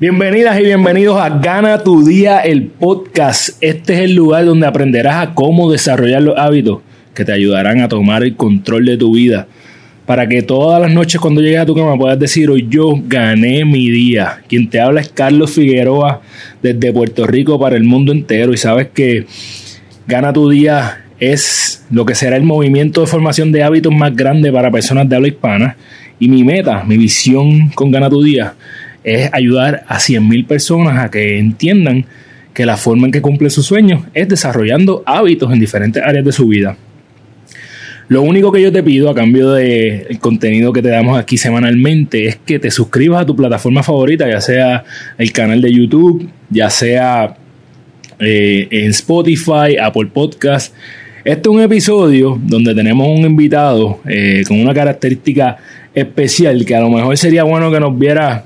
Bienvenidas y bienvenidos a Gana tu Día, el podcast. Este es el lugar donde aprenderás a cómo desarrollar los hábitos que te ayudarán a tomar el control de tu vida. Para que todas las noches cuando llegues a tu cama puedas decir, hoy yo gané mi día. Quien te habla es Carlos Figueroa desde Puerto Rico para el mundo entero. Y sabes que Gana tu Día es lo que será el movimiento de formación de hábitos más grande para personas de habla hispana. Y mi meta, mi visión con Gana tu Día es ayudar a 100.000 personas a que entiendan que la forma en que cumple sus sueños es desarrollando hábitos en diferentes áreas de su vida. Lo único que yo te pido a cambio del contenido que te damos aquí semanalmente es que te suscribas a tu plataforma favorita, ya sea el canal de YouTube, ya sea eh, en Spotify, Apple Podcast. Este es un episodio donde tenemos un invitado eh, con una característica especial que a lo mejor sería bueno que nos viera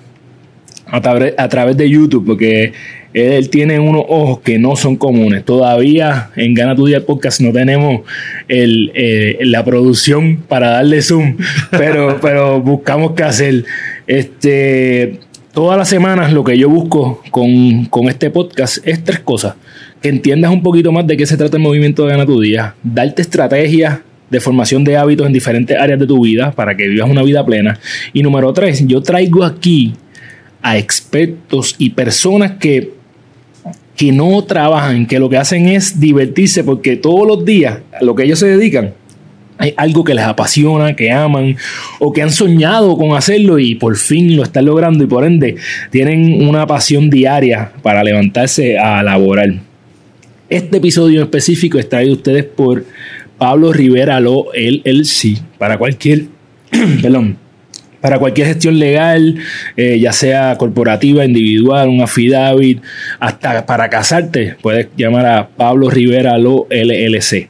a, través de YouTube, porque él tiene unos ojos que no son comunes. Todavía en Gana tu Día Podcast no tenemos el, eh, la producción para darle zoom, pero, pero buscamos qué hacer. Este, todas las semanas lo que yo busco con, con, este podcast es tres cosas. Que entiendas un poquito más de qué se trata el movimiento de Gana tu Día, darte estrategias de formación de hábitos en diferentes áreas de tu vida para que vivas una vida plena. Y número tres, yo traigo aquí a expertos y personas que, que no trabajan, que lo que hacen es divertirse porque todos los días a lo que ellos se dedican hay algo que les apasiona, que aman o que han soñado con hacerlo y por fin lo están logrando y por ende tienen una pasión diaria para levantarse a laborar. Este episodio en específico está traído ustedes por Pablo Rivera Lo LLC para cualquier perdón, para cualquier gestión legal, eh, ya sea corporativa, individual, un affidavit, hasta para casarte, puedes llamar a Pablo Rivera Lo LLC.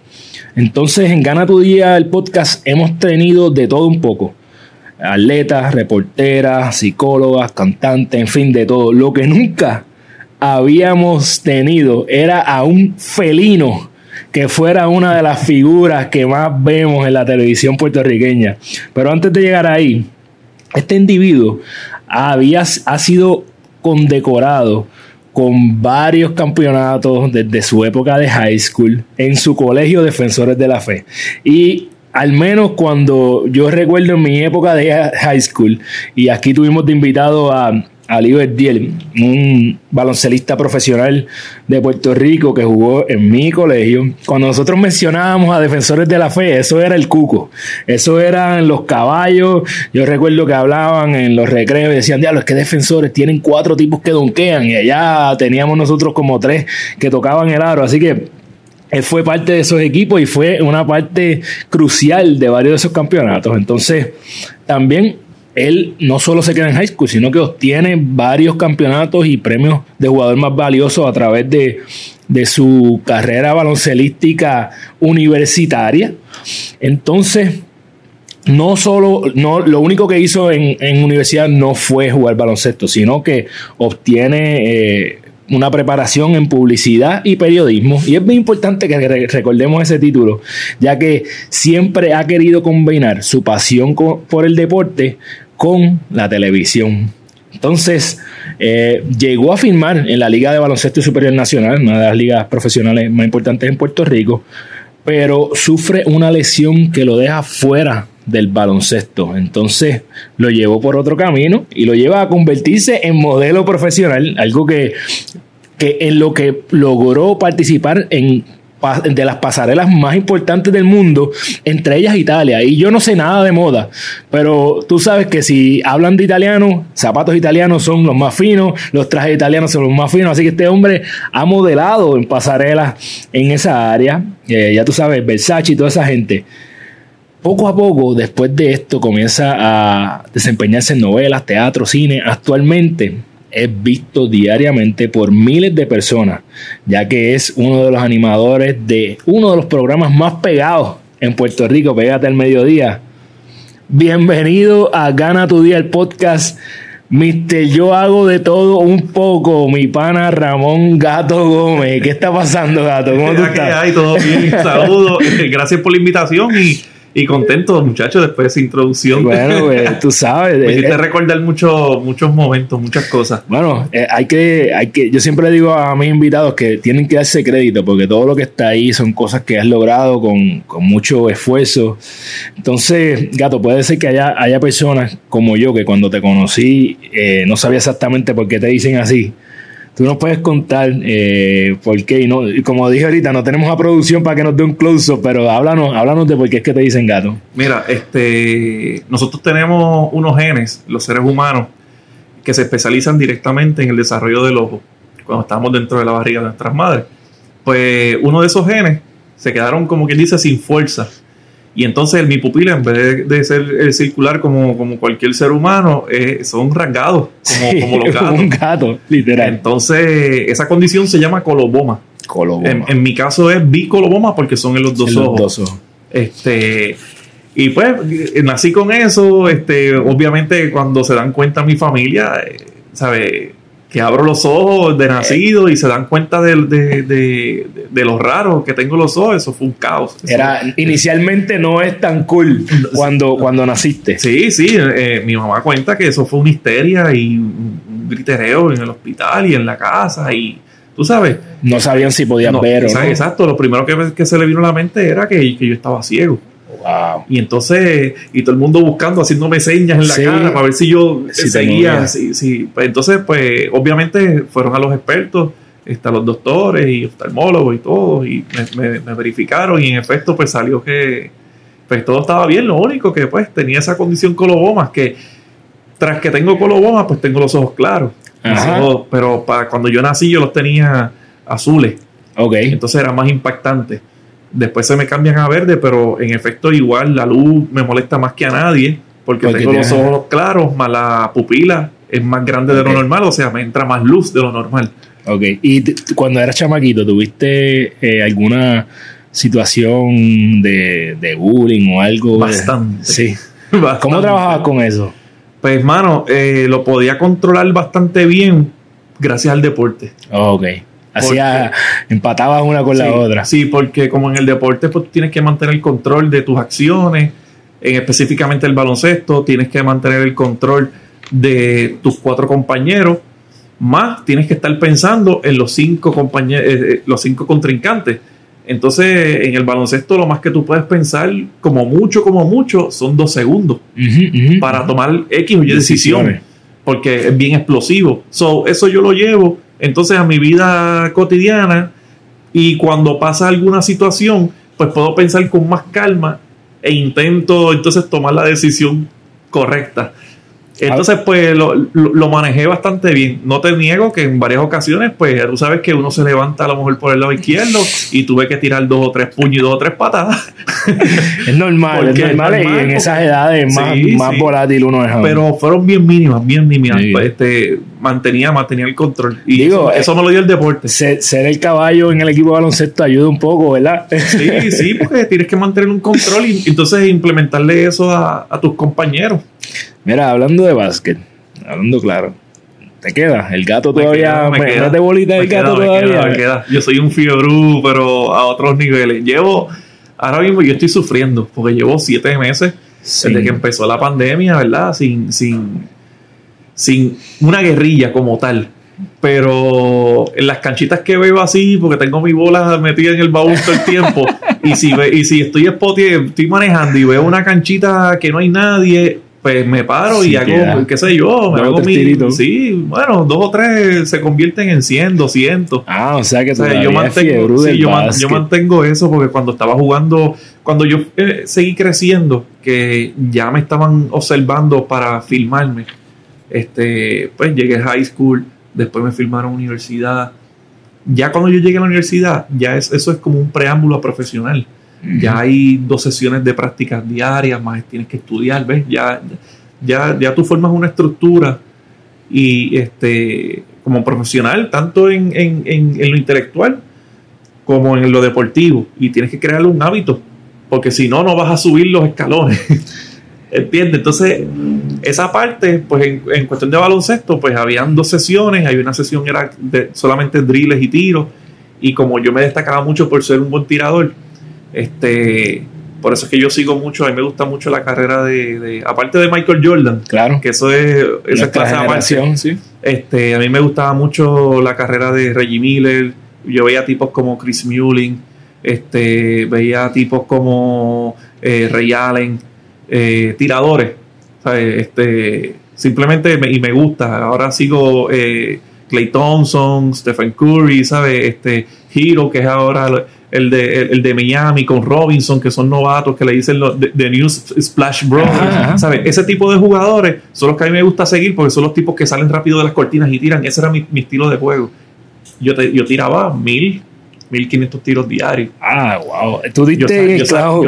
Entonces, en Gana tu Día, el podcast, hemos tenido de todo un poco. Atletas, reporteras, psicólogas, cantantes, en fin, de todo. Lo que nunca habíamos tenido era a un felino que fuera una de las figuras que más vemos en la televisión puertorriqueña. Pero antes de llegar ahí, este individuo había, ha sido condecorado con varios campeonatos desde su época de high school en su colegio Defensores de la Fe. Y al menos cuando yo recuerdo en mi época de high school, y aquí tuvimos de invitado a Oliver Diel, un baloncelista profesional de Puerto Rico que jugó en mi colegio. Cuando nosotros mencionábamos a defensores de la fe, eso era el cuco, eso eran los caballos. Yo recuerdo que hablaban en los recreos y decían, diablo, es que defensores tienen cuatro tipos que donkean y allá teníamos nosotros como tres que tocaban el aro. Así que él fue parte de esos equipos y fue una parte crucial de varios de esos campeonatos. Entonces, también él no solo se queda en high school, sino que obtiene varios campeonatos y premios de jugador más valioso a través de, su carrera baloncelística universitaria. Entonces, no solo, no, lo único que hizo en, universidad no fue jugar baloncesto, sino que obtiene eh, una preparación en publicidad y periodismo. Y es muy importante que recordemos ese título, ya que siempre ha querido combinar su pasión por el deporte con la televisión. Entonces, eh, llegó a firmar en la Liga de Baloncesto Superior Nacional, una de las ligas profesionales más importantes en Puerto Rico, pero sufre una lesión que lo deja fuera del baloncesto. Entonces lo llevó por otro camino y lo lleva a convertirse en modelo profesional, algo que, que en lo que logró participar en de las pasarelas más importantes del mundo, entre ellas Italia. Y yo no sé nada de moda, pero tú sabes que si hablan de italiano, zapatos italianos son los más finos, los trajes italianos son los más finos. Así que este hombre ha modelado en pasarelas en esa área. Eh, ya tú sabes, Versace y toda esa gente. Poco a poco, después de esto, comienza a desempeñarse en novelas, teatro, cine. Actualmente es visto diariamente por miles de personas, ya que es uno de los animadores de uno de los programas más pegados en Puerto Rico, Pégate al Mediodía. Bienvenido a Gana tu Día, el podcast. Mister, yo hago de todo un poco, mi pana Ramón Gato Gómez. ¿Qué está pasando, Gato? ¿Cómo tú estás? Todo bien, saludos. Gracias por la invitación y y contento, muchachos, después de esa introducción. Bueno, pues tú sabes. Me hiciste eh, recordar muchos muchos momentos, muchas cosas. Bueno, eh, hay, que, hay que, yo siempre le digo a mis invitados que tienen que darse crédito porque todo lo que está ahí son cosas que has logrado con, mucho esfuerzo. Entonces, gato, puede ser que haya, haya personas como yo que cuando te conocí eh, no sabía exactamente por qué te dicen así tú nos puedes contar eh, por qué. Y, no, como dije ahorita, no tenemos a producción para que nos dé un close-up, pero háblanos, háblanos de por qué es que te dicen gato. Mira, este, nosotros tenemos unos genes, los seres humanos, que se especializan directamente en el desarrollo del ojo, cuando estamos dentro de la barriga de nuestras madres. Pues uno de esos genes se quedaron, como quien dice, sin fuerza y entonces mi pupila, en vez de, ser eh, circular como, como, cualquier ser humano, eh, son rasgados, como, como los gatos. un gato, literal. Entonces, esa condición se llama coloboma. Coloboma. En, mi caso es bicoloboma porque son en los dos, ojos. Los dos ojos. Este, y pues nací con eso. Este, obviamente, cuando se dan cuenta mi familia, eh, ¿sabe? Que abro los ojos de nacido y se dan cuenta de, de, lo raro que tengo los ojos, eso fue un caos. Era, inicialmente no es tan cool cuando, cuando naciste. Sí, sí, eh, mi mamá cuenta que eso fue una histeria y un gritereo en el hospital y en la casa y tú sabes. No sabían si podían ver o no. Exacto, lo primero que, que, se le vino a la mente era que, que yo estaba ciego. Y entonces, y todo el mundo buscando, haciéndome señas en la cara para ver si yo seguía. Pues entonces, pues obviamente fueron a los expertos, están los doctores y oftalmólogos y todo, y me, verificaron y en efecto pues salió que pues todo estaba bien, lo único que pues tenía esa condición colobomas que tras que tengo colobomas pues tengo los ojos claros, pero para cuando yo nací yo los tenía azules. Okay. Entonces era más impactante. Después se me cambian a verde, pero en efecto igual la luz me molesta más que a nadie porque, tengo los ojos claros, más la pupila es más grande de lo normal, o sea, me entra más luz de lo normal. Ok, y cuando eras chamaquito, ¿tuviste eh, alguna situación de, bullying o algo? Bastante. Sí. ¿Cómo trabajabas con eso? Pues, mano, eh, lo podía controlar bastante bien gracias al deporte. ok. Hacía, empatabas una con la otra. Sí, porque como en el deporte, pues tienes que mantener el control de tus acciones, en específicamente el baloncesto, tienes que mantener el control de tus cuatro compañeros, más tienes que estar pensando en los cinco compañeros, eh, eh, los cinco contrincantes. Entonces, en el baloncesto, lo más que tú puedes pensar, como mucho, como mucho, son dos segundos para tomar X o Y decisiones. Porque es bien explosivo. So, eso yo lo llevo entonces a mi vida cotidiana y cuando pasa alguna situación, pues puedo pensar con más calma e intento entonces tomar la decisión correcta. Entonces, pues lo, lo, manejé bastante bien. No te niego que en varias ocasiones, pues tú sabes que uno se levanta a lo mejor por el lado izquierdo y tuve que tirar dos o tres puños y dos o tres patadas. es normal, es normal, y en esas edades más, más volátil uno es. Pero fueron bien mínimas, bien mínimas. Pues, este, mantenía, mantenía el control. Y Digo, eso, me lo dio el deporte. Ser, el caballo en el equipo de baloncesto ayuda un poco, ¿verdad? sí, sí, porque tienes que mantener un control y entonces implementarle eso a, a tus compañeros. Mira, hablando de básquet, hablando claro, ¿te queda? ¿El gato todavía? Me, queda, de bolita el gato todavía? Me queda, Yo soy un fiebrú, pero a otros niveles. Llevo, ahora mismo yo estoy sufriendo, porque llevo siete meses desde que empezó la pandemia, ¿verdad? Sin, sin, sin una guerrilla como tal. Pero en las canchitas que veo así, porque tengo mi bola metida en el baúl todo el tiempo, y si, y si estoy, estoy manejando y veo una canchita que no hay nadie, pues me paro y hago, qué sé yo, me hago mi. Sí, bueno, dos o tres se convierten en 100, 200. Ah, o sea que yo mantengo, sí, yo, yo, mantengo eso porque cuando estaba jugando, cuando yo eh, seguí creciendo, que ya me estaban observando para filmarme, este, pues llegué a high school, después me filmaron a universidad. Ya cuando yo llegué a la universidad, ya es, eso es como un preámbulo a profesional ya hay dos sesiones de prácticas diarias, más tienes que estudiar, ¿ves? Ya, ya, ya tú formas una estructura y este, como profesional, tanto en, en, en, lo intelectual como en lo deportivo. Y tienes que crearle un hábito, porque si no, no vas a subir los escalones. ¿Entiendes? Entonces, esa parte, pues en, cuestión de baloncesto, pues habían dos sesiones, hay una sesión era de solamente drills y tiros, y como yo me destacaba mucho por ser un buen tirador, este, por eso es que yo sigo mucho, a mí me gusta mucho la carrera de, aparte de Michael Jordan, claro, que eso es esa clase de ¿sí? Este, a mí me gustaba mucho la carrera de Reggie Miller, yo veía tipos como Chris Mullin, este, veía tipos como eh, Ray Allen, eh, tiradores, Este, simplemente y me gusta. Ahora sigo eh, Clay Thompson, Stephen Curry, ¿sabes? Este Hero, que es ahora el de, el, de Miami con Robinson, que son novatos, que le dicen los de, New Splash Brothers, ¿sabes? Ese tipo de jugadores son los que a mí me gusta seguir porque son los tipos que salen rápido de las cortinas y tiran. Ese era mi, estilo de juego. Yo, te, yo tiraba mil, 1500 tiros diarios. Ah, wow. Tú yo,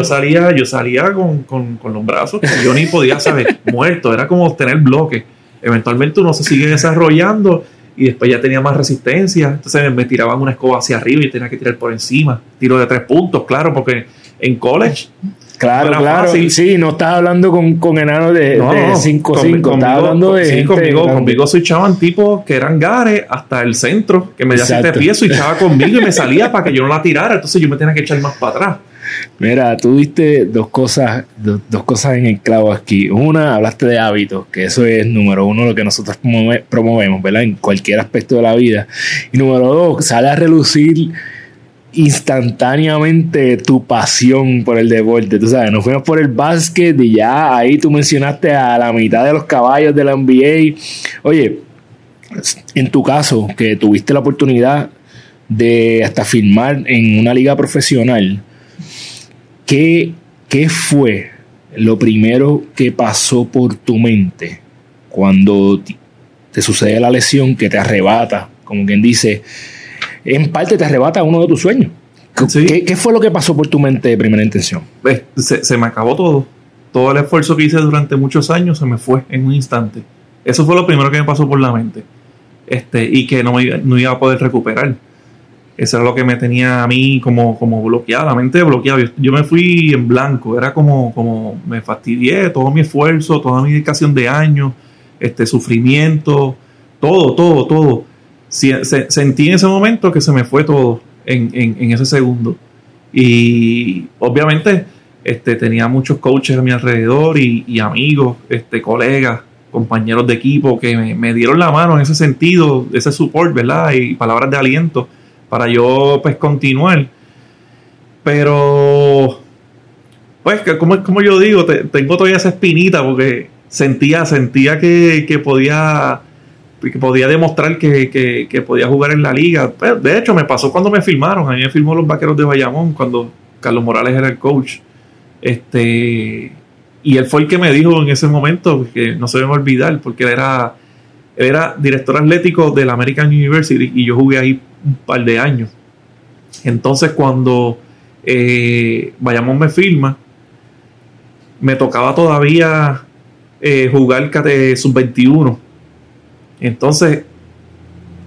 salía, yo salía con, con, con, los brazos, yo ni podía saber, muerto. Era como tener bloque. Eventualmente uno se sigue desarrollando y después ya tenía más resistencia. Entonces me tiraban una escoba hacia arriba y tenía que tirar por encima. Tiro de tres puntos, claro, porque en college. Claro, claro. Sí, no estás hablando con, con enanos de 5-5. estás hablando de. Sí, conmigo, conmigo se echaban tipos que eran gares hasta el centro, que me decía siete pies y echaba conmigo y me salía para que yo no la tirara. Entonces yo me tenía que echar más para atrás. Mira, tú viste dos cosas, dos, cosas en el clavo aquí. Una, hablaste de hábitos, que eso es número uno lo que nosotros promovemos, ¿verdad? En cualquier aspecto de la vida. Y número dos, sale a relucir instantáneamente tu pasión por el deporte. Tú sabes, nos fuimos por el básquet y ya ahí tú mencionaste a la mitad de los caballos de la NBA. Oye, en tu caso, que tuviste la oportunidad de hasta firmar en una liga profesional, ¿Qué, ¿Qué fue lo primero que pasó por tu mente cuando te sucede la lesión que te arrebata, como quien dice, en parte te arrebata uno de tus sueños? ¿Qué, fue lo que pasó por tu mente de primera intención? Se, se, me acabó todo. Todo el esfuerzo que hice durante muchos años se me fue en un instante. Eso fue lo primero que me pasó por la mente. Este, y que no, me, no iba a poder recuperar. Eso era lo que me tenía a mí como, como bloqueada, la mente bloqueada. Yo, me fui en blanco, era como, como me fastidié todo mi esfuerzo, toda mi dedicación de años, este sufrimiento, todo, todo, todo. sentí en ese momento que se me fue todo en, en, ese segundo. Y obviamente este, tenía muchos coaches a mi alrededor y, amigos, este, colegas, compañeros de equipo que me, me, dieron la mano en ese sentido, ese support, ¿verdad? Y palabras de aliento para yo pues continuar. Pero, pues, como, como yo digo, tengo todavía esa espinita porque sentía, sentía que, podía que podía demostrar que, podía jugar en la liga. Pues, de hecho, me pasó cuando me filmaron. A mí me filmó los vaqueros de Bayamón cuando Carlos Morales era el coach. Este, y él fue el que me dijo en ese momento, que no se me va a olvidar, porque él era, era director atlético de la American University y yo jugué ahí un par de años. Entonces cuando eh, Bayamón me firma, me tocaba todavía eh, jugar sub-21. Entonces,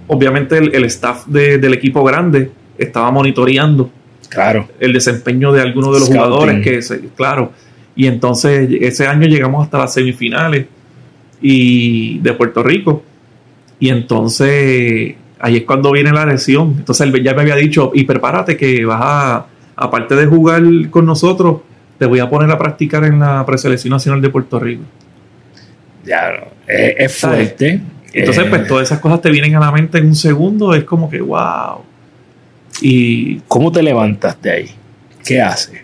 obviamente el, staff del equipo grande estaba monitoreando claro. el desempeño de algunos de los jugadores que claro. Y entonces ese año llegamos hasta las semifinales y de Puerto Rico. Y entonces ahí es cuando viene la lesión. Entonces él ya me había dicho, y prepárate que vas a, aparte de jugar con nosotros, te voy a poner a practicar en la preselección nacional de Puerto Rico. Ya, es, fuerte. Entonces, pues eh. todas esas cosas te vienen a la mente en un segundo, es como que, wow. ¿Y cómo te levantas de ahí? ¿Qué haces?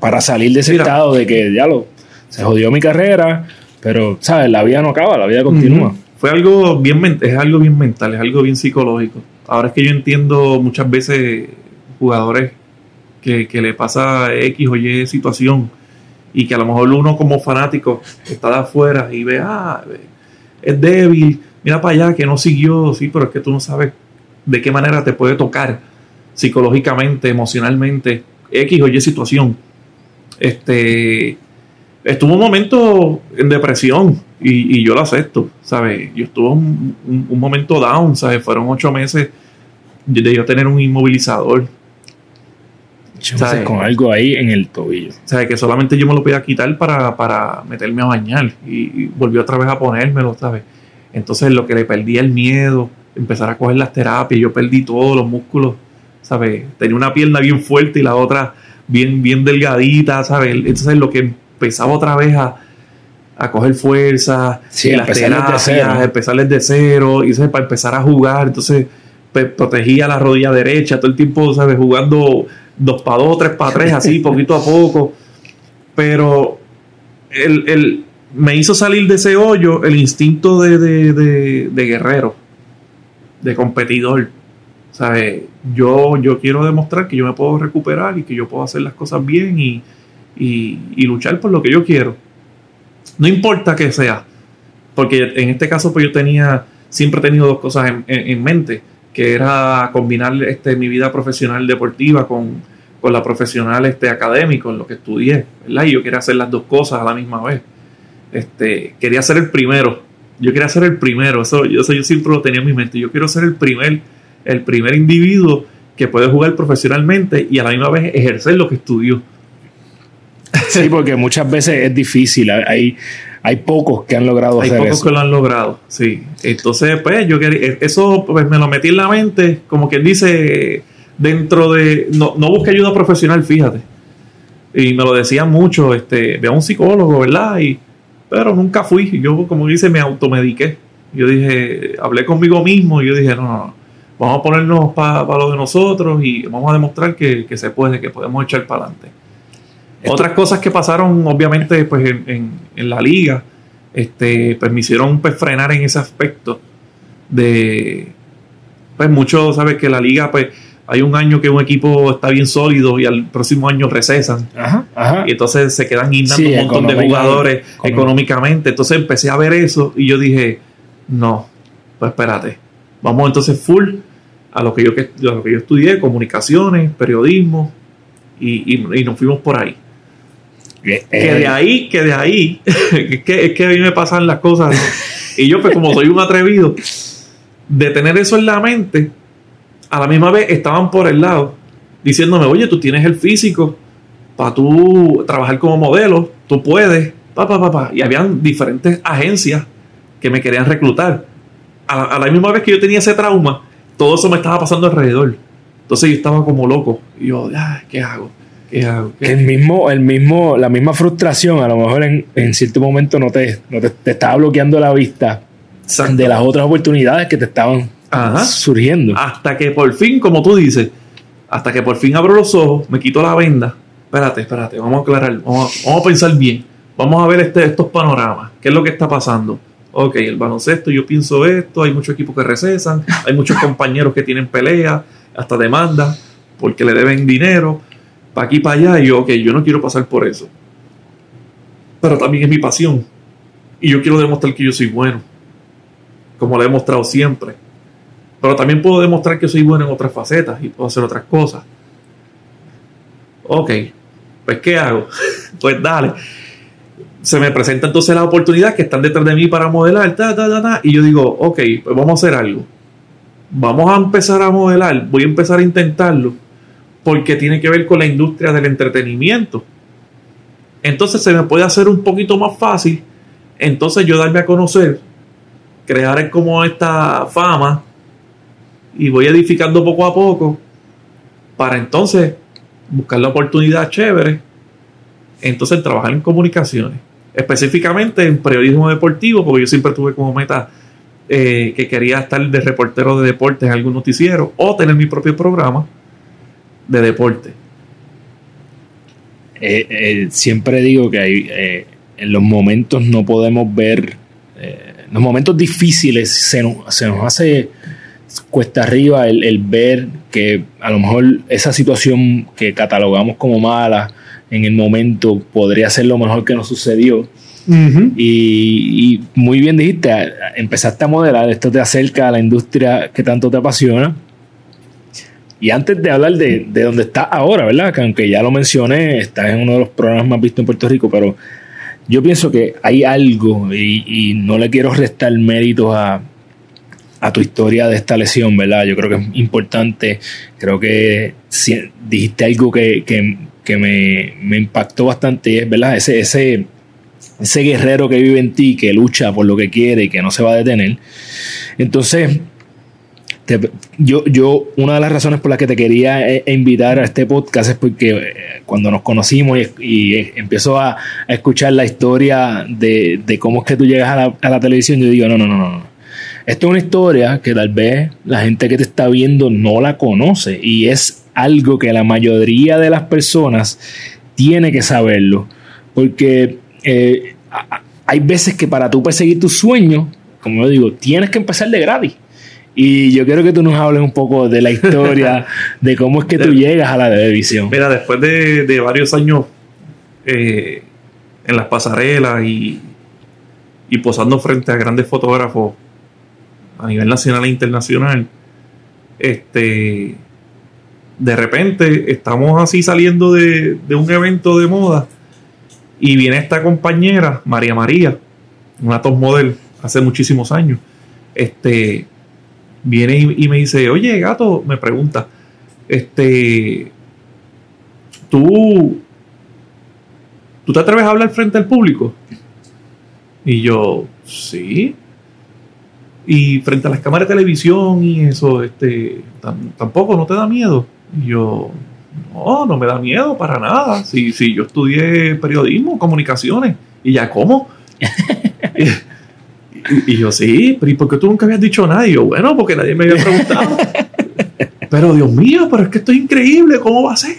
Para salir de ese estado de que ya lo, se jodió mi carrera, pero, ¿sabes? La vida no acaba, la vida continúa fue algo bien es algo bien mental, es algo bien psicológico. Ahora es que yo entiendo muchas veces jugadores que, le pasa X o Y situación y que a lo mejor uno como fanático está de afuera y ve, ah, es débil, mira para allá que no siguió, sí, pero es que tú no sabes de qué manera te puede tocar psicológicamente, emocionalmente, X o Y situación. Este, estuvo un momento en depresión y, yo lo acepto, ¿sabes? Yo estuve un, un, momento down, ¿sabes? Fueron ocho meses de yo tener un inmovilizador. ¿sabes? Con algo ahí en el tobillo. ¿Sabes? Que solamente yo me lo podía quitar para, para meterme a bañar y, volvió otra vez a ponérmelo, ¿sabes? Entonces lo que le perdí el miedo, empezar a coger las terapias, yo perdí todos los músculos, ¿sabes? Tenía una pierna bien fuerte y la otra bien, bien delgadita, ¿sabes? Entonces lo que empezaba otra vez a, a coger fuerza, sí, y las terapias, empezar desde cero, y para empezar a jugar, entonces protegía la rodilla derecha, todo el tiempo, ¿sabes? Jugando dos para dos, tres para tres, así, poquito a poco. Pero el, me hizo salir de ese hoyo el instinto de, de, guerrero, de competidor. ¿Sabes? Yo, yo quiero demostrar que yo me puedo recuperar y que yo puedo hacer las cosas bien y, y, luchar por lo que yo quiero. No importa que sea, porque en este caso pues yo tenía, siempre he tenido dos cosas en, mente, que era combinar este, mi vida profesional deportiva con, con la profesional este, académico, en lo que estudié, ¿verdad? Y yo quería hacer las dos cosas a la misma vez. Este, quería ser el primero, yo quería ser el primero, eso, yo, eso yo siempre lo tenía en mi mente, yo quiero ser el primer, el primer individuo que puede jugar profesionalmente y a la misma vez ejercer lo que estudió. Sí, porque muchas veces es difícil. Hay, hay pocos que han logrado hay hacer pocos que lo han logrado, sí. Entonces, pues, yo quería, eh, eso pues, me lo metí en la mente, como quien dice, dentro de. No, no busque ayuda profesional, fíjate. Y me lo decía mucho, este, ve a un psicólogo, ¿verdad? Y, pero nunca fui. Yo, como dice, me automediqué. Yo dije, hablé conmigo mismo y yo dije, no, no, no. Vamos a ponernos para lo de nosotros y vamos a demostrar que, que se puede, que podemos echar para adelante. Otras cosas que pasaron, obviamente, pues en, la liga, este, pues me hicieron pues, frenar en ese aspecto de, pues mucho, sabes que la liga, pues hay un año que un equipo está bien sólido y al próximo año recesan. Y entonces se quedan guindando un montón de jugadores económicamente. Entonces empecé a ver eso y yo dije, no, pues espérate, vamos entonces full a lo que yo, a lo que yo estudié, comunicaciones, periodismo, y, y nos fuimos por ahí. Que de ahí, que de ahí, es, que, es que a mí me pasan las cosas. y yo, pues como soy un atrevido, de tener eso en la mente, a la misma vez estaban por el lado, diciéndome, oye, tú tienes el físico para tú trabajar como modelo, tú puedes, papá, papá. Y habían diferentes agencias que me querían reclutar. A la, misma vez que yo tenía ese trauma, todo eso me estaba pasando alrededor. Entonces yo estaba como loco. Y yo, ¿qué hago? El mismo, el mismo, la misma frustración, a lo mejor en, cierto momento no te, te, estaba bloqueando la vista de las otras oportunidades que te estaban surgiendo. Hasta que por fin, como tú dices, hasta que por fin abro los ojos, me quito la venda. Espérate, espérate, vamos a aclarar, vamos, a pensar bien. Vamos a ver este, estos panoramas. ¿Qué es lo que está pasando? Ok, el baloncesto, yo pienso esto, hay muchos equipos que recesan, hay muchos compañeros que tienen pelea, hasta demanda, porque le deben dinero aquí, para allá, y yo, ok, yo no quiero pasar por eso. Pero también es mi pasión. Y yo quiero demostrar que yo soy bueno, como lo he demostrado siempre. Pero también puedo demostrar que soy bueno en otras facetas y puedo hacer otras cosas. Ok, pues ¿qué hago? pues dale. Se me presenta entonces la oportunidad que están detrás de mí para modelar, y yo digo, ok, pues vamos a hacer algo. Vamos a empezar a modelar, voy a empezar a intentarlo porque tiene que ver con la industria del entretenimiento. Entonces se me puede hacer un poquito más fácil, entonces yo darme a conocer, crear como esta fama y voy edificando poco a poco para entonces buscar la oportunidad chévere, entonces trabajar en comunicaciones, específicamente en periodismo deportivo, porque yo siempre tuve como meta eh, que quería estar de reportero de deportes en algún noticiero o tener mi propio programa de deporte? Eh, eh, siempre digo que hay, eh, en los momentos no podemos ver, en los momentos difíciles se nos, se nos hace cuesta arriba el, ver que a lo mejor esa situación que catalogamos como mala en el momento podría ser lo mejor que nos sucedió. y, y, muy bien dijiste, empezaste a modelar, esto te acerca a la industria que tanto te apasiona y antes de hablar de, de donde está ahora, ¿verdad? Que aunque ya lo mencioné, está en uno de los programas más vistos en Puerto Rico, pero yo pienso que hay algo y, no le quiero restar méritos a, a, tu historia de esta lesión, ¿verdad? Yo creo que es importante, creo que dijiste algo que, me, me, impactó bastante, ¿verdad? Ese, ese, ese guerrero que vive en ti, que lucha por lo que quiere y que no se va a detener. Entonces, yo, yo, una de las razones por las que te quería eh, invitar a este podcast es porque eh, cuando nos conocimos y, empiezo a, escuchar la historia de, cómo es que tú llegas a la, a la, televisión, yo digo, no, no, no, no. Esto es una historia que tal vez la gente que te está viendo no la conoce y es algo que la mayoría de las personas tiene que saberlo. Porque eh, hay veces que para tú perseguir tus sueños, como yo digo, tienes que empezar de gratis. Y yo quiero que tú nos hables un poco de la historia, de cómo es que tú llegas a la televisión. Mira, después de, varios años eh, en las pasarelas y, y posando frente a grandes fotógrafos a nivel nacional e internacional, este, de repente estamos así saliendo de, de, un evento de moda y viene esta compañera, María María, una top model hace muchísimos años, este, viene y, me dice, oye, gato, me pregunta, este, tú, ¿tú te atreves a hablar frente al público? Y yo, sí. Y frente a las cámaras de televisión y eso, este, tampoco, ¿no te da miedo? Y yo, no, no me da miedo para nada. Si, si yo estudié periodismo, comunicaciones, y ya, ¿cómo? Y, yo, sí, pero ¿y por qué tú nunca habías dicho nada? Y yo, bueno, porque nadie me había preguntado. pero Dios mío, pero es que esto es increíble, ¿cómo va a ser?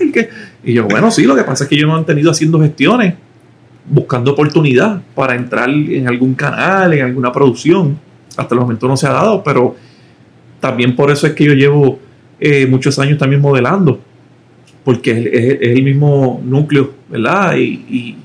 Y yo, bueno, sí, lo que pasa es que yo me he mantenido haciendo gestiones, buscando oportunidad para entrar en algún canal, en alguna producción. Hasta el momento no se ha dado, pero también por eso es que yo llevo eh, muchos años también modelando, porque es, el mismo núcleo, ¿verdad? y y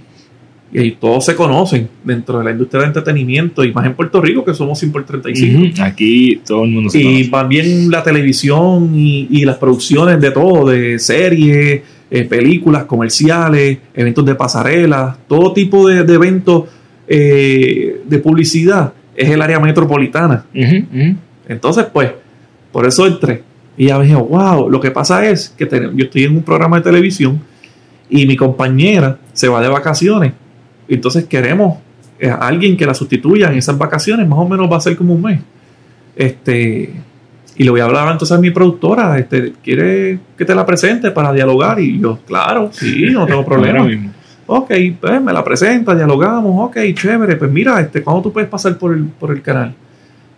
todos se conocen dentro de la industria del entretenimiento y más en Puerto Rico que somos 100 por 35. Aquí todo el mundo se Y también la televisión y, las producciones de todo, de series, eh, películas, comerciales, eventos de pasarela, todo tipo de, eventos eh, de publicidad es el área metropolitana. Entonces, pues, por eso entré. Y ya me dije, wow, lo que pasa es que yo estoy en un programa de televisión y mi compañera se va de vacaciones entonces queremos a eh, alguien que la sustituya en esas vacaciones, más o menos va a ser como un mes. Este, y le voy a hablar entonces a mi productora, este, ¿quiere que te la presente para dialogar? Y yo, claro, sí, no tengo problema. ok, pues me la presenta, dialogamos, ok, chévere, pues mira, este, ¿cuándo tú puedes pasar por el, por el canal?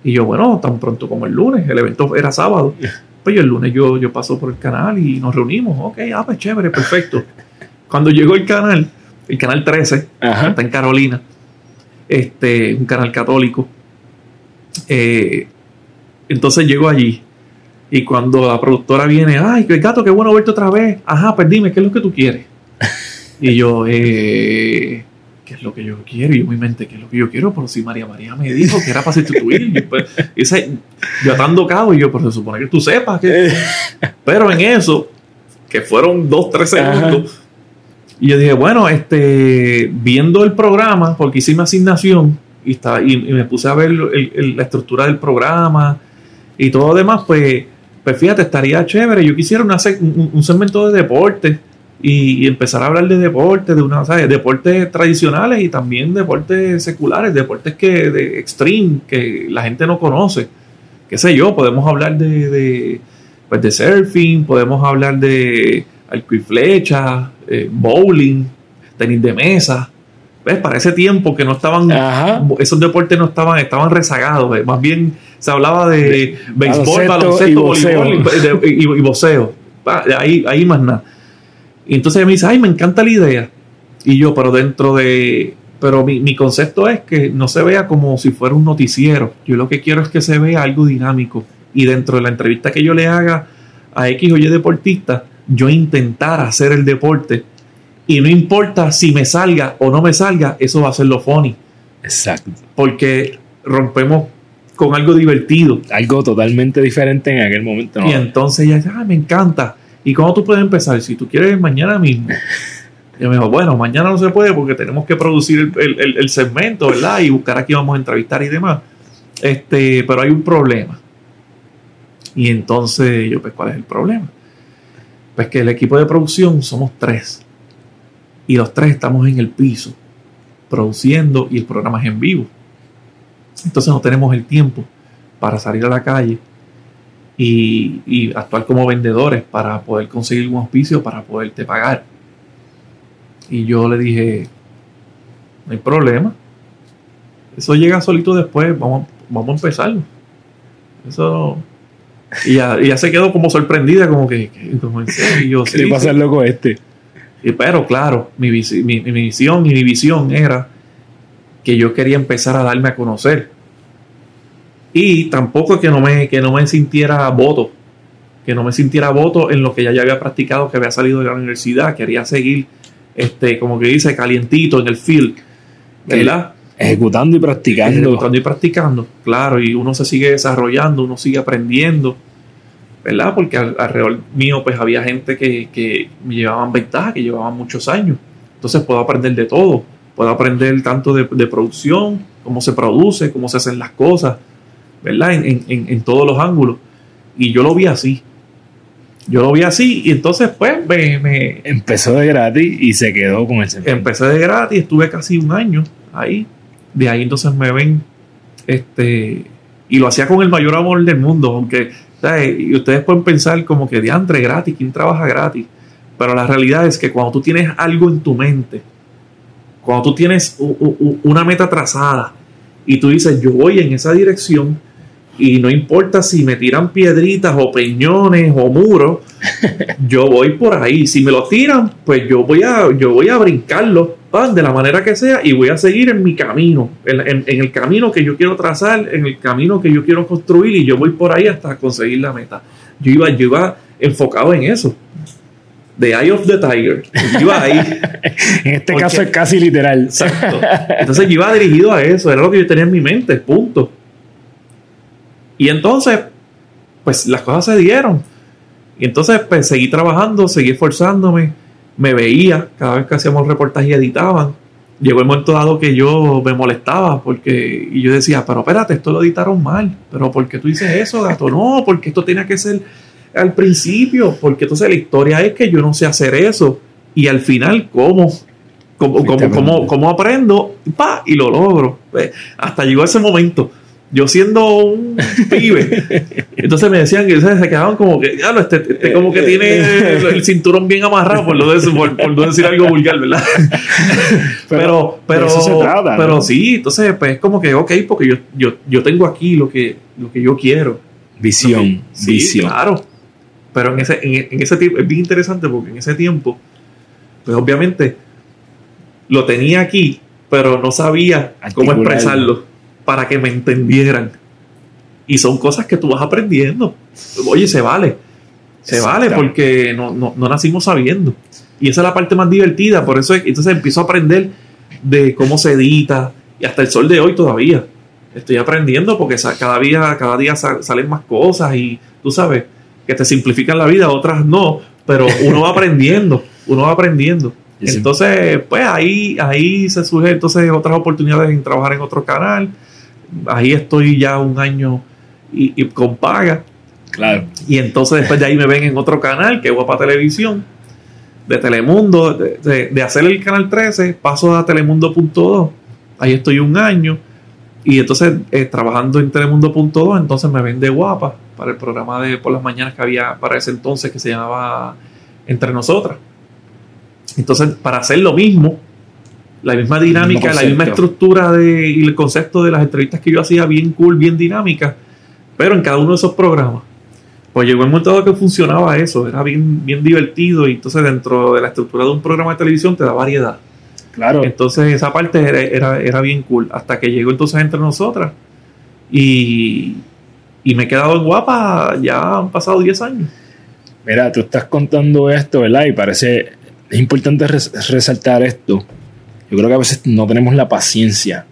Y yo, bueno, tan pronto como el lunes, el evento era sábado. Pues yo el lunes yo, yo paso por el canal y nos reunimos, ok, ah, pues chévere, perfecto. Cuando llegó el canal, el canal 13, está en Carolina, este, un canal católico. Eh, entonces llego allí y cuando la productora viene, ay, qué gato, qué bueno verte otra vez. Ajá, pues dime, ¿qué es lo que tú quieres? y yo, eh, ¿qué es lo que yo quiero? Y yo, mi mente, ¿qué es lo que yo quiero? Pero si María María me dijo que era para sustituir, pues, yo atando cabo y yo, pues se supone que tú sepas que... Pero en eso, que fueron dos, tres segundos, y yo dije, bueno, este, viendo el programa, porque hice mi asignación y, está, y, me puse a ver la estructura del programa y todo lo demás, pues, pues fíjate, estaría chévere. Yo quisiera un, segmento de deporte y, empezar a hablar de deporte, de una, deportes tradicionales y también deportes seculares, deportes que de extreme que la gente no conoce. Qué sé yo, podemos hablar de, pues de surfing, podemos hablar de arco y flecha, eh, bowling, tenis de mesa. ¿Ves? Para ese tiempo que no estaban, esos deportes no estaban, estaban rezagados. Más bien se hablaba de, béisbol, baloncesto, y voleibol y, y, ah, Ahí, ahí más nada. Y entonces me dice, ay, me encanta la idea. Y yo, pero dentro de... Pero mi, mi, concepto es que no se vea como si fuera un noticiero. Yo lo que quiero es que se vea algo dinámico. Y dentro de la entrevista que yo le haga a X o Y deportista, yo intentar hacer el deporte y no importa si me salga o no me salga, eso va a ser lo funny. Exacto. Porque rompemos con algo divertido. Algo totalmente diferente en aquel momento. Y entonces ya, ah, me encanta. ¿Y cómo tú puedes empezar? Si tú quieres mañana mismo. Y me dijo, bueno, mañana no se puede porque tenemos que producir el, segmento, ¿verdad? Y buscar aquí vamos a entrevistar y demás. Este, pero hay un problema. Y entonces yo, pues, ¿cuál es el problema? Pues que el equipo de producción somos tres. Y los tres estamos en el piso, produciendo y el programa es en vivo. Entonces no tenemos el tiempo para salir a la calle y, actuar como vendedores para poder conseguir un auspicio para poderte pagar. Y yo le dije, no hay problema. Eso llega solito después, vamos, vamos a empezarlo. Eso... Y ya, se quedó como sorprendida, como que, como en serio. ¿Qué le pasa al loco este? Y, pero claro, mi, mi, mi visión y mi visión era que yo quería empezar a darme a conocer. Y tampoco que no me, que no me sintiera voto, que no me sintiera voto en lo que ya, ya había practicado, que había salido de la universidad, quería seguir este, como que dice, calientito en el field, ¿verdad? Ejecutando y practicando. Ejecutando y practicando, claro, y uno se sigue desarrollando, uno sigue aprendiendo, ¿verdad? Porque alrededor mío pues había gente que, que me llevaban ventaja, que llevaban muchos años. Entonces puedo aprender de todo, puedo aprender tanto de, producción, cómo se produce, cómo se hacen las cosas, ¿verdad? En, en, en todos los ángulos. Y yo lo vi así yo lo vi así y entonces pues me, Empezó de gratis y se quedó con el Empecé de gratis, estuve casi un año ahí. De ahí entonces me ven, este, y lo hacía con el mayor amor del mundo, aunque, y ustedes pueden pensar como que diantre gratis, ¿quién trabaja gratis? Pero la realidad es que cuando tú tienes algo en tu mente, cuando tú tienes una meta trazada y tú dices, yo voy en esa dirección, y no importa si me tiran piedritas o peñones o muros, yo voy por ahí. Si me lo tiran, pues yo voy a, yo voy a brincarlo de la manera que sea y voy a seguir en mi camino, en, el camino que yo quiero trazar, en el camino que yo quiero construir y yo voy por ahí hasta conseguir la meta. Yo iba, yo iba enfocado en eso. The Eye of the Tiger. Yo iba ahí. en este caso es casi literal. Exacto. Entonces yo iba dirigido a eso, era lo que yo tenía en mi mente, punto. Y entonces, pues las cosas se dieron. Y entonces, pues seguí trabajando, seguí esforzándome, me veía cada vez que hacíamos reportajes y editaban. Llegó el momento dado que yo me molestaba porque y yo decía, pero espérate, esto lo editaron mal. Pero ¿por qué tú dices eso, gato? No, porque esto tenía que ser al principio. Porque entonces la historia es que yo no sé hacer eso. Y al final, ¿cómo? ¿Cómo, cómo, aprendo? Pa, y lo logro. Pues, hasta llegó ese momento yo siendo un pibe, entonces me decían que se quedaban como que, ya este, este, como que tiene el, cinturón bien amarrado, por, lo de, por, no decir algo vulgar, ¿verdad? pero, pero, pero sí, entonces pues es como que, ok, porque yo, yo, yo tengo aquí lo que, lo que yo quiero. Visión, sí, claro. Pero en ese, en, ese tiempo, es bien interesante porque en ese tiempo, pues obviamente lo tenía aquí, pero no sabía cómo expresarlo para que me entendieran. Y son cosas que tú vas aprendiendo. Oye, se vale. Se vale porque no, no, no, nacimos sabiendo. Y esa es la parte más divertida. Por eso entonces empiezo a aprender de cómo se edita. Y hasta el sol de hoy todavía. Estoy aprendiendo porque cada día, cada día salen más cosas y tú sabes que te simplifican la vida, otras no. Pero uno va aprendiendo. Uno va aprendiendo. Entonces, pues ahí, ahí se surgen entonces otras oportunidades en trabajar en otro canal ahí estoy ya un año y, con paga. Claro. Y entonces después de ahí me ven en otro canal, que es Guapa Televisión, de Telemundo, de, hacer el canal 13, paso a Telemundo.2. Ahí estoy un año. Y entonces, eh, trabajando en Telemundo.2, entonces me ven de Guapa para el programa de por las mañanas que había para ese entonces que se llamaba Entre Nosotras. Entonces, para hacer lo mismo, la misma dinámica, la misma estructura de, y el concepto de las entrevistas que yo hacía bien cool, bien dinámica, pero en cada uno de esos programas. Pues llegó el momento que funcionaba eso, era bien, bien divertido y entonces dentro de la estructura de un programa de televisión te da variedad. Claro. Entonces esa parte era, era, bien cool, hasta que llegó entonces entre nosotras y, y me he quedado en guapa, ya han pasado 10 años. Mira, tú estás contando esto, ¿verdad? Y parece, es importante resaltar esto yo creo que a veces no tenemos la paciencia.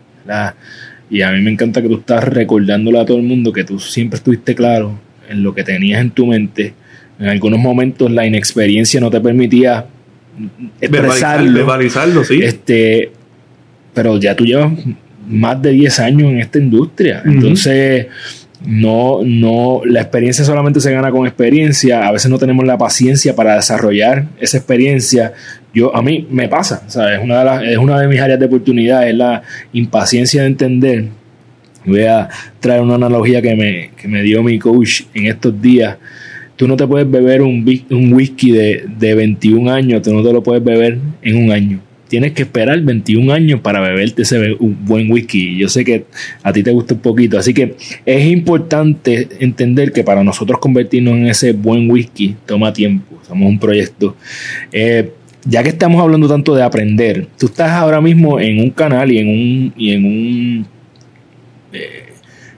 Y a mí me encanta que tú estás recordándole a todo el mundo que tú siempre estuviste claro en lo que tenías en tu mente. En algunos momentos la inexperiencia no te permitía expresarlo. verbalizarlo, sí. Este, pero ya tú llevas más de 10 años en esta industria. Entonces, no, no, la experiencia solamente se gana con experiencia. A veces no tenemos la paciencia para desarrollar esa experiencia. Yo, a mí me pasa, ¿sabes? Una de las, es una de mis áreas de oportunidad, es la impaciencia de entender. Voy a traer una analogía que me, que me dio mi coach en estos días. Tú no te puedes beber un, un whisky de, de 21 años, tú no te lo puedes beber en un año. Tienes que esperar 21 años para beberte ese buen whisky. Yo sé que a ti te gusta un poquito, así que es importante entender que para nosotros convertirnos en ese buen whisky toma tiempo. Somos un proyecto. Eh, ya que estamos hablando tanto de aprender, tú estás ahora mismo en un canal y en un, y en un eh,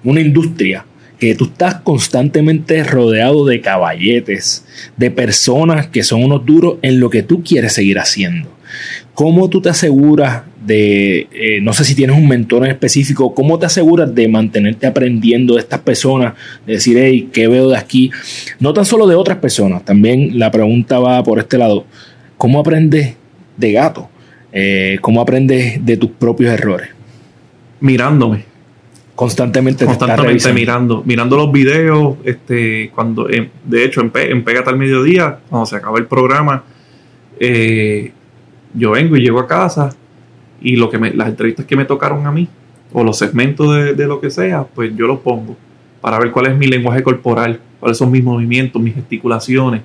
una industria que tú estás constantemente rodeado de caballetes, de personas que son unos duros en lo que tú quieres seguir haciendo. ¿Cómo tú te aseguras de, eh, no sé si tienes un mentor en específico, cómo te aseguras de mantenerte aprendiendo de estas personas, de decir, hey, ¿qué veo de aquí? No tan solo de otras personas, también la pregunta va por este lado, ¿cómo aprendes de gato? Eh, ¿Cómo aprendes de tus propios errores? Mirándome. Constantemente constantemente mirando, mirando los videos, este, cuando, en- de hecho, en, Pe- en Pégate al Mediodía, cuando se acaba el programa, eh, yo vengo y llego a casa y lo que me, las entrevistas que me tocaron a mí, o los segmentos de, de lo que sea, pues yo los pongo para ver cuál es mi lenguaje corporal, cuáles son mis movimientos, mis gesticulaciones,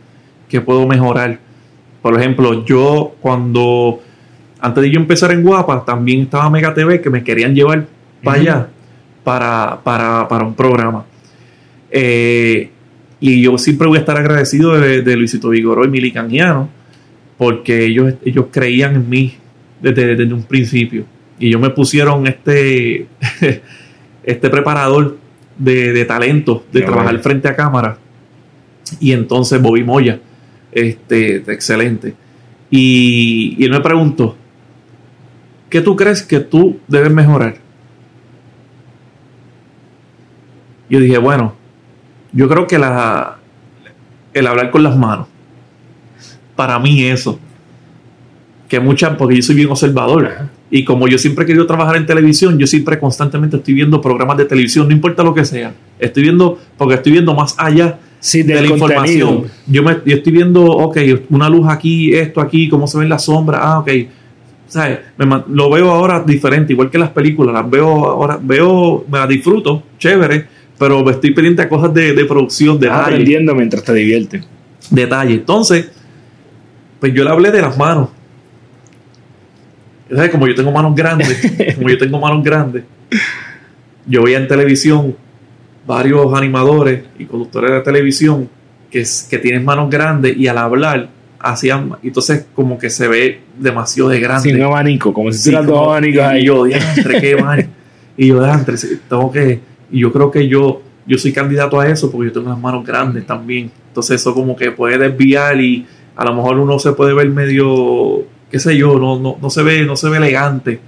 qué puedo mejorar. Por ejemplo, yo cuando, antes de yo empezar en Guapa, también estaba Mega TV que me querían llevar para allá para, para, para un programa. Eh, y yo siempre voy a estar agradecido de, de Luisito Vigoró y Mili Canjiano, porque ellos, ellos creían en mí desde, desde un principio. Y ellos me pusieron este, este preparador de, de talento, de Qué trabajar bueno. frente a cámara. Y entonces Bobby Moya, este, excelente. Y, y él me preguntó, ¿qué tú crees que tú debes mejorar? Yo dije, bueno, yo creo que la, el hablar con las manos, para mí eso, que muchas, porque yo soy bien observador, Ajá. y como yo siempre he querido trabajar en televisión, yo siempre constantemente estoy viendo programas de televisión, no importa lo que sea, estoy viendo, porque estoy viendo más allá Sí, de la contenido. información. Yo, me, yo estoy viendo, ok, una luz aquí, esto aquí, cómo se ven las sombras, ah, ok. ¿Sabes? Me lo veo ahora diferente, igual que las películas, las veo ahora, veo, me las disfruto, chévere, pero me estoy pendiente a cosas de, de producción, de Estás aprendiendo mientras te diviertes. detalle. Entonces, pues yo le hablé de las manos. ¿Sabes? Como yo tengo manos grandes, como yo tengo manos grandes, yo veía en televisión varios animadores y conductores de televisión que, que tienen manos grandes y al hablar hacían, entonces como que se ve demasiado de grande. Sin abanico, como si Sí, tuvieras dos abanicos y yo, diantre, qué mal. Y yo, diantre, tengo que. Y yo creo que yo, yo soy candidato a eso porque yo tengo las manos grandes también. Entonces, eso como que puede desviar y a lo mejor uno se puede ver medio, qué sé yo, no, no, no se ve, no se ve elegante.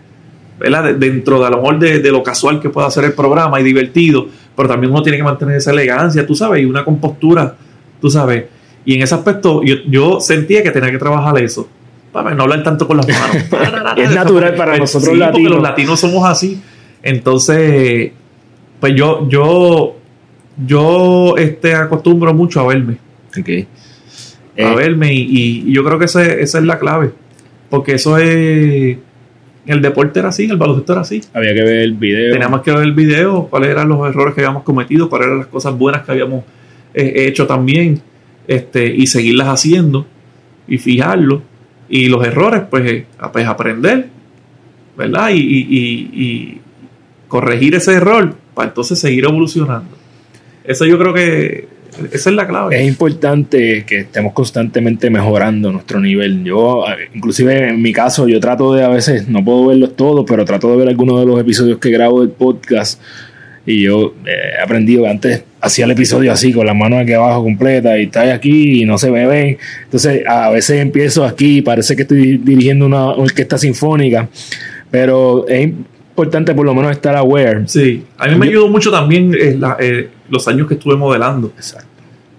¿Verdad? De- dentro de a lo mejor de, de lo casual que pueda ser el programa y divertido, pero también uno tiene que mantener esa elegancia, tú sabes, y una compostura, tú sabes. Y en ese aspecto, yo, yo sentía que tenía que trabajar eso. Para no hablar tanto con las manos. Es natural para nosotros Sí, porque latinos. los latinos somos así. Entonces, pues yo, yo, yo este, acostumbro mucho a verme. Ok. a Eh, verme y, y- y yo creo que ese- esa es la clave. Porque eso es... El deporte era así, el baloncesto era así. había que ver el video. Teníamos que ver el video, cuáles eran los errores que habíamos cometido, cuáles eran las cosas buenas que habíamos eh, hecho también, este, y seguirlas haciendo y fijarlo. Y los errores, pues, eh, pues aprender, ¿verdad? Y, y- y- y corregir ese error para entonces seguir evolucionando. Eso yo creo que esa es la clave. Es importante que estemos constantemente mejorando nuestro nivel. Yo, eh, inclusive en mi caso, yo trato de a veces, no puedo verlos todos, pero trato de ver algunos de los episodios que grabo del podcast. Y yo eh, he aprendido que antes hacía el episodio así, con las manos aquí abajo completa y está aquí y no se me ven. Entonces, a veces empiezo aquí parece que estoy dirigiendo una orquesta sinfónica. Pero es importante por lo menos estar aware. Sí, a mí me ayudó mucho también eh, la- eh, los años que estuve modelando. Exacto.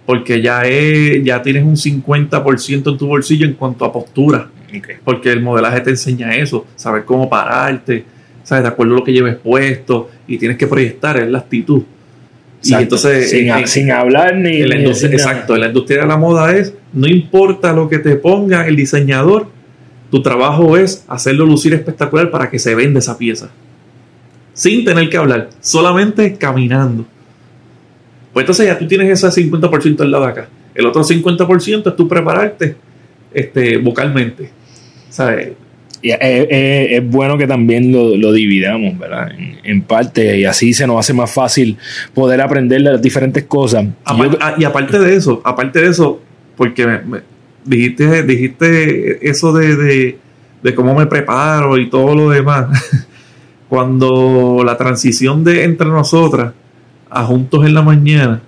porque ya, es, ya tienes un 50% en tu bolsillo en cuanto a postura. Porque el modelaje te enseña eso, saber cómo pararte, ¿sabes? De acuerdo a lo que lleves puesto y tienes que proyectar, es la actitud. Y entonces, sin, hablar ni, Exacto, en la industria de la moda es, no importa lo que te ponga el diseñador, tu trabajo es hacerlo lucir espectacular para que se venda esa pieza. Sin tener que hablar, solamente caminando. Pues entonces ya tú tienes ese 50% al lado de acá. El otro 50% es tú prepararte este, vocalmente. ¿Sabes? es, bueno que también lo, dividamos, ¿verdad? En, parte, y así se nos hace más fácil poder aprender las diferentes cosas. Ah, y aparte de eso, aparte de eso, porque me, dijiste, dijiste eso de, de, cómo me preparo y todo lo demás. Cuando la transición de entre nosotras a Juntos en la Mañana,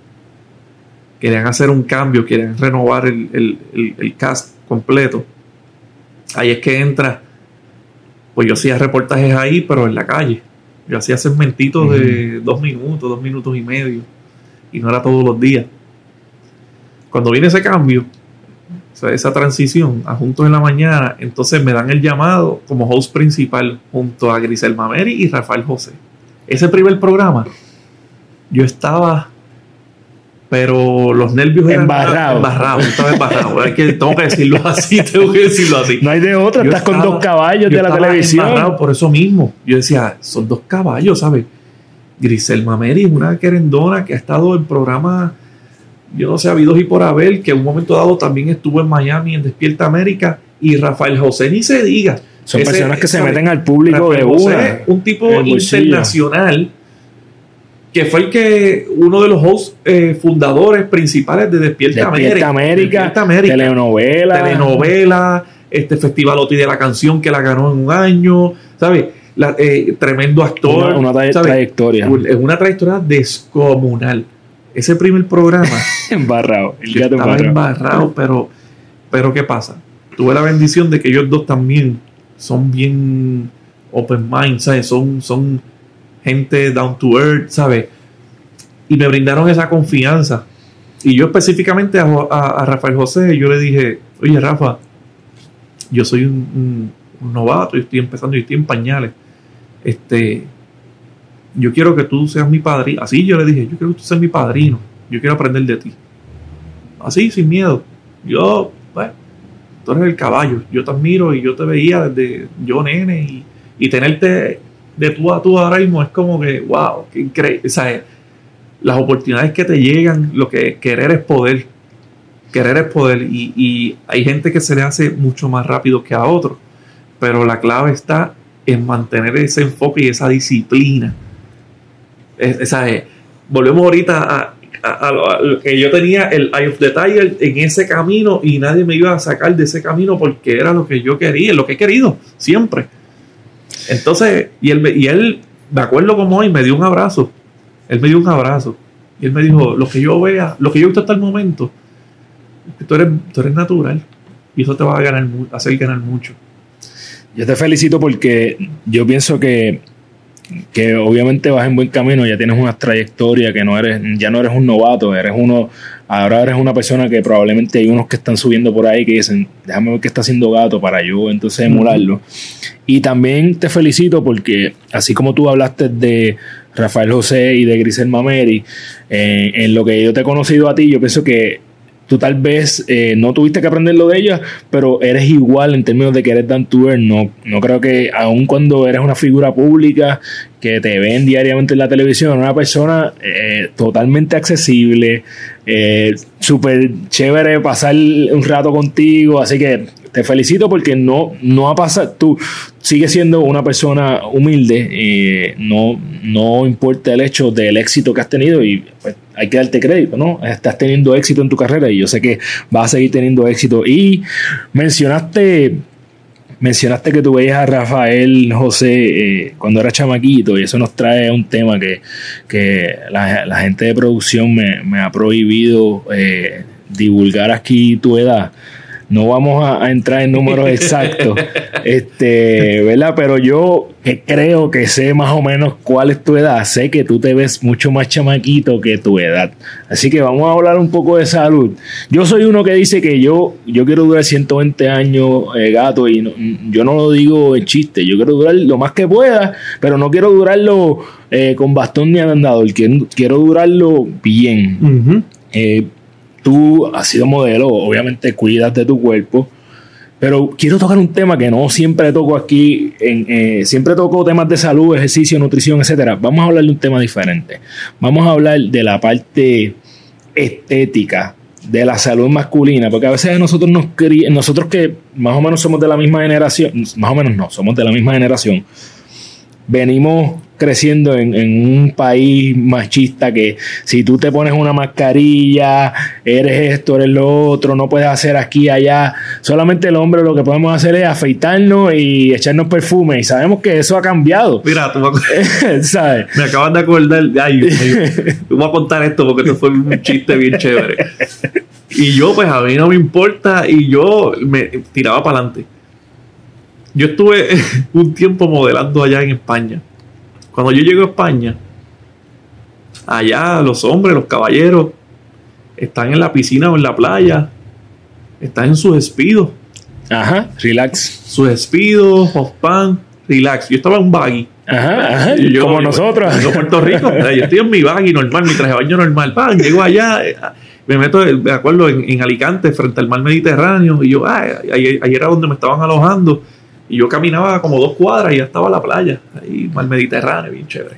querían hacer un cambio, quieren renovar el, el, el cast completo. Ahí es que entra pues yo hacía reportajes ahí, pero en la calle. Yo hacía segmentitos de dos minutos, dos minutos y medio, y no era todos los días. Cuando viene ese cambio, esa transición a Juntos en la Mañana, entonces me dan el llamado como host principal junto a Grisel Mameri y Rafael José. Ese primer programa, yo estaba pero los nervios embarrados. Embarrados, estaba embarrado. que, tengo que decirlo así, tengo que decirlo así. No hay de otra, estás con dos caballos de la televisión. Embarrado por eso mismo. Yo decía, son dos caballos, ¿sabes? Grisel Mameri es una querendona que ha estado en programas, yo no sé, habidos y por haber, que en un momento dado también estuvo en Miami en Despierta América, y Rafael José ni se diga. Son personas que se meten al público de una. un tipo internacional que fue el que uno de los hosts eh, fundadores principales de Despierta, América, Despierta América, telenovela, telenovela, este Festival OTI de la canción que la ganó en un año, ¿sabes? Eh, tremendo actor, una, trayectoria, es una trayectoria descomunal. Ese primer programa, embarrado, el día estaba embarrado, pero, pero ¿qué pasa? Tuve la bendición de que ellos dos también son bien open mind, ¿sabes? Son, son gente down to earth, ¿sabes? Y me brindaron esa confianza. Y yo específicamente a, Rafael José, yo le dije, oye Rafa, yo soy un, novato, y estoy empezando, y estoy en pañales. Este, yo quiero que tú seas mi padrino. Así yo le dije, yo quiero que tú seas mi padrino. Yo quiero aprender de ti. Así, sin miedo. Yo, bueno, tú eres el caballo. Yo te admiro y yo te veía desde yo nene y, y tenerte de tú a tú ahora mismo es como que, wow, qué increíble. O sea, las oportunidades que te llegan, lo que querer es poder. Querer es poder. Y, hay gente que se le hace mucho más rápido que a otros. Pero la clave está en mantener ese enfoque y esa disciplina. Esa volvemos ahorita a, lo que yo tenía el eye of the tiger en ese camino y nadie me iba a sacar de ese camino porque era lo que yo quería, lo que he querido siempre. Entonces, y él, y él, de acuerdo como hoy, me dio un abrazo. Él me dio un abrazo. Y él me dijo, lo que yo vea, lo que yo he visto hasta el momento, tú eres, tú eres natural. Y eso te va a ganar, hacer ganar mucho. Yo te felicito porque yo pienso que, que obviamente vas en buen camino, ya tienes una trayectoria, que no eres, ya no eres un novato, eres uno Ahora eres una persona que probablemente hay unos que están subiendo por ahí que dicen, déjame ver qué está haciendo gato para yo entonces emularlo. Y también te felicito porque así como tú hablaste de Rafael José y de Grisel Mameri, eh, en lo que yo te he conocido a ti, yo pienso que tú tal vez eh, no tuviste que aprender lo de ella, pero eres igual en términos de que eres Dan Tour. No, no creo que, aun cuando eres una figura pública que te ven diariamente en la televisión, una persona eh, totalmente accesible, eh, súper chévere pasar un rato contigo. Así que te felicito porque no, no ha pasado. Tú sigues siendo una persona humilde, y no, no importa el hecho del éxito que has tenido y pues, hay que darte crédito, ¿no? Estás teniendo éxito en tu carrera y yo sé que vas a seguir teniendo éxito. Y mencionaste mencionaste que tú veías a Rafael José eh, cuando era chamaquito y eso nos trae un tema que, la, gente de producción me, ha prohibido eh, divulgar aquí tu edad. No vamos a, a entrar en números exactos, este, ¿verdad? Pero yo que creo que sé más o menos cuál es tu edad, sé que tú te ves mucho más chamaquito que tu edad. Así que vamos a hablar un poco de salud. Yo soy uno que dice que yo, yo quiero durar 120 años, eh, gato, y no- yo no lo digo en chiste, yo quiero durar lo más que pueda, pero no quiero durarlo eh, con bastón ni andador, quiero, quiero durarlo bien. Eh, tú has sido modelo, obviamente cuidas de tu cuerpo, pero quiero tocar un tema que no siempre toco aquí, eh, siempre toco temas de salud, ejercicio, nutrición, etcétera. Vamos a hablar de un tema diferente. Vamos a hablar de la parte estética de la salud masculina, porque a veces nosotros nos nosotros que más o menos somos de la misma generación, más o menos no, somos de la misma generación, venimos creciendo en, en un país machista que si tú te pones una mascarilla, eres esto, eres lo otro, no puedes hacer aquí, allá. Solamente el hombre lo que podemos hacer es afeitarnos y echarnos perfume. Y sabemos que eso ha cambiado. Mira, tú me, ¿Sabes? me acabas de acordar. Ay. Te voy a contar esto porque esto fue un chiste bien chévere. Y yo, pues a mí no me importa. Y yo me tiraba para adelante. Yo estuve un tiempo modelando allá en España. Cuando yo llego a España, allá los hombres, los caballeros, están en la piscina o en la playa, están en sus despidos, Ajá, relax. sus despidos, hot pan, relax. Yo estaba en un baggy. Ajá, ajá. Yo- como yo- nosotros. Yo Puerto Rico. yo estoy en mi baggy normal, mi traje de baño normal. Pan, llego allá, eh, me meto, eh, me acuerdo, en, en Alicante, frente al mar Mediterráneo. Y yo, ah, ahí, ahí era donde me estaban alojando. Y yo caminaba como dos cuadras y ya estaba la playa. Ahí, mar Mediterráneo, bien chévere.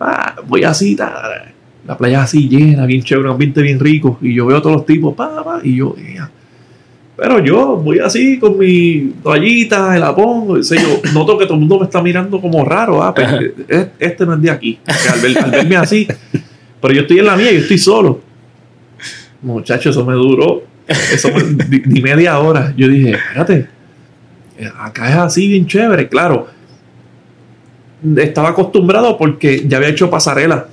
Ah, voy así, ta, la playa así llena, bien chévere, un ambiente bien rico. Y yo veo a todos los tipos, pa, pa, y yo, "Ea". pero yo voy así con mi toallita, la pongo, y sé yo, noto que todo el mundo me está mirando como raro, ah, pero e- este no es de aquí. Al, ver- al verme así, pero yo estoy en la mía, yo estoy solo. Muchacho, eso me duró, eso me- ni, ni media hora. Yo dije, espérate, acá es así bien chévere, claro. Estaba acostumbrado porque ya había hecho pasarela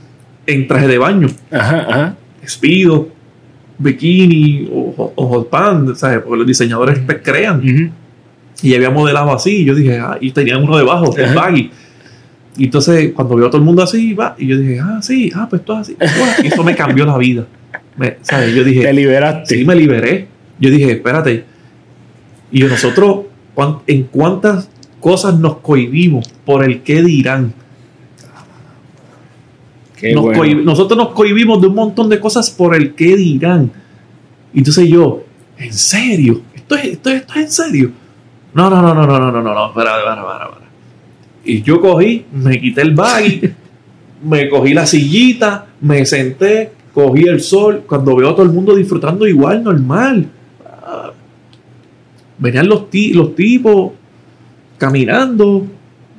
en traje de baño Ajá, ajá. despido, bikini o, o hot pan, ¿sabes? Porque los diseñadores pues, crean. Ujú. Y había modelado así. Y yo dije, ah, y tenía uno debajo, el baggy. Y entonces, cuando veo a todo el mundo así, va, y yo dije, ah, sí, ah, pues todo así. Y eso me cambió la vida. Me- ¿sabes? Yo Te dije, liberaste. sí, me liberé. Yo dije, espérate. Y yo, nosotros, ¿cuán- ¿en cuántas cosas nos cohibimos por el qué dirán? Qué Nos bueno. nosotros nos cohibimos de un montón de cosas por el que dirán. Y entonces yo, ¿en serio? ¿Esto es, esto, es- esto es en serio? No, no, no, no, no, no, no, no, no, espera, espera, espera, espera. Y yo cogí, me quité el baggy, me cogí la sillita, me senté, cogí el sol, cuando veo a todo el mundo disfrutando igual, normal. Venían los, ti- los tipos caminando,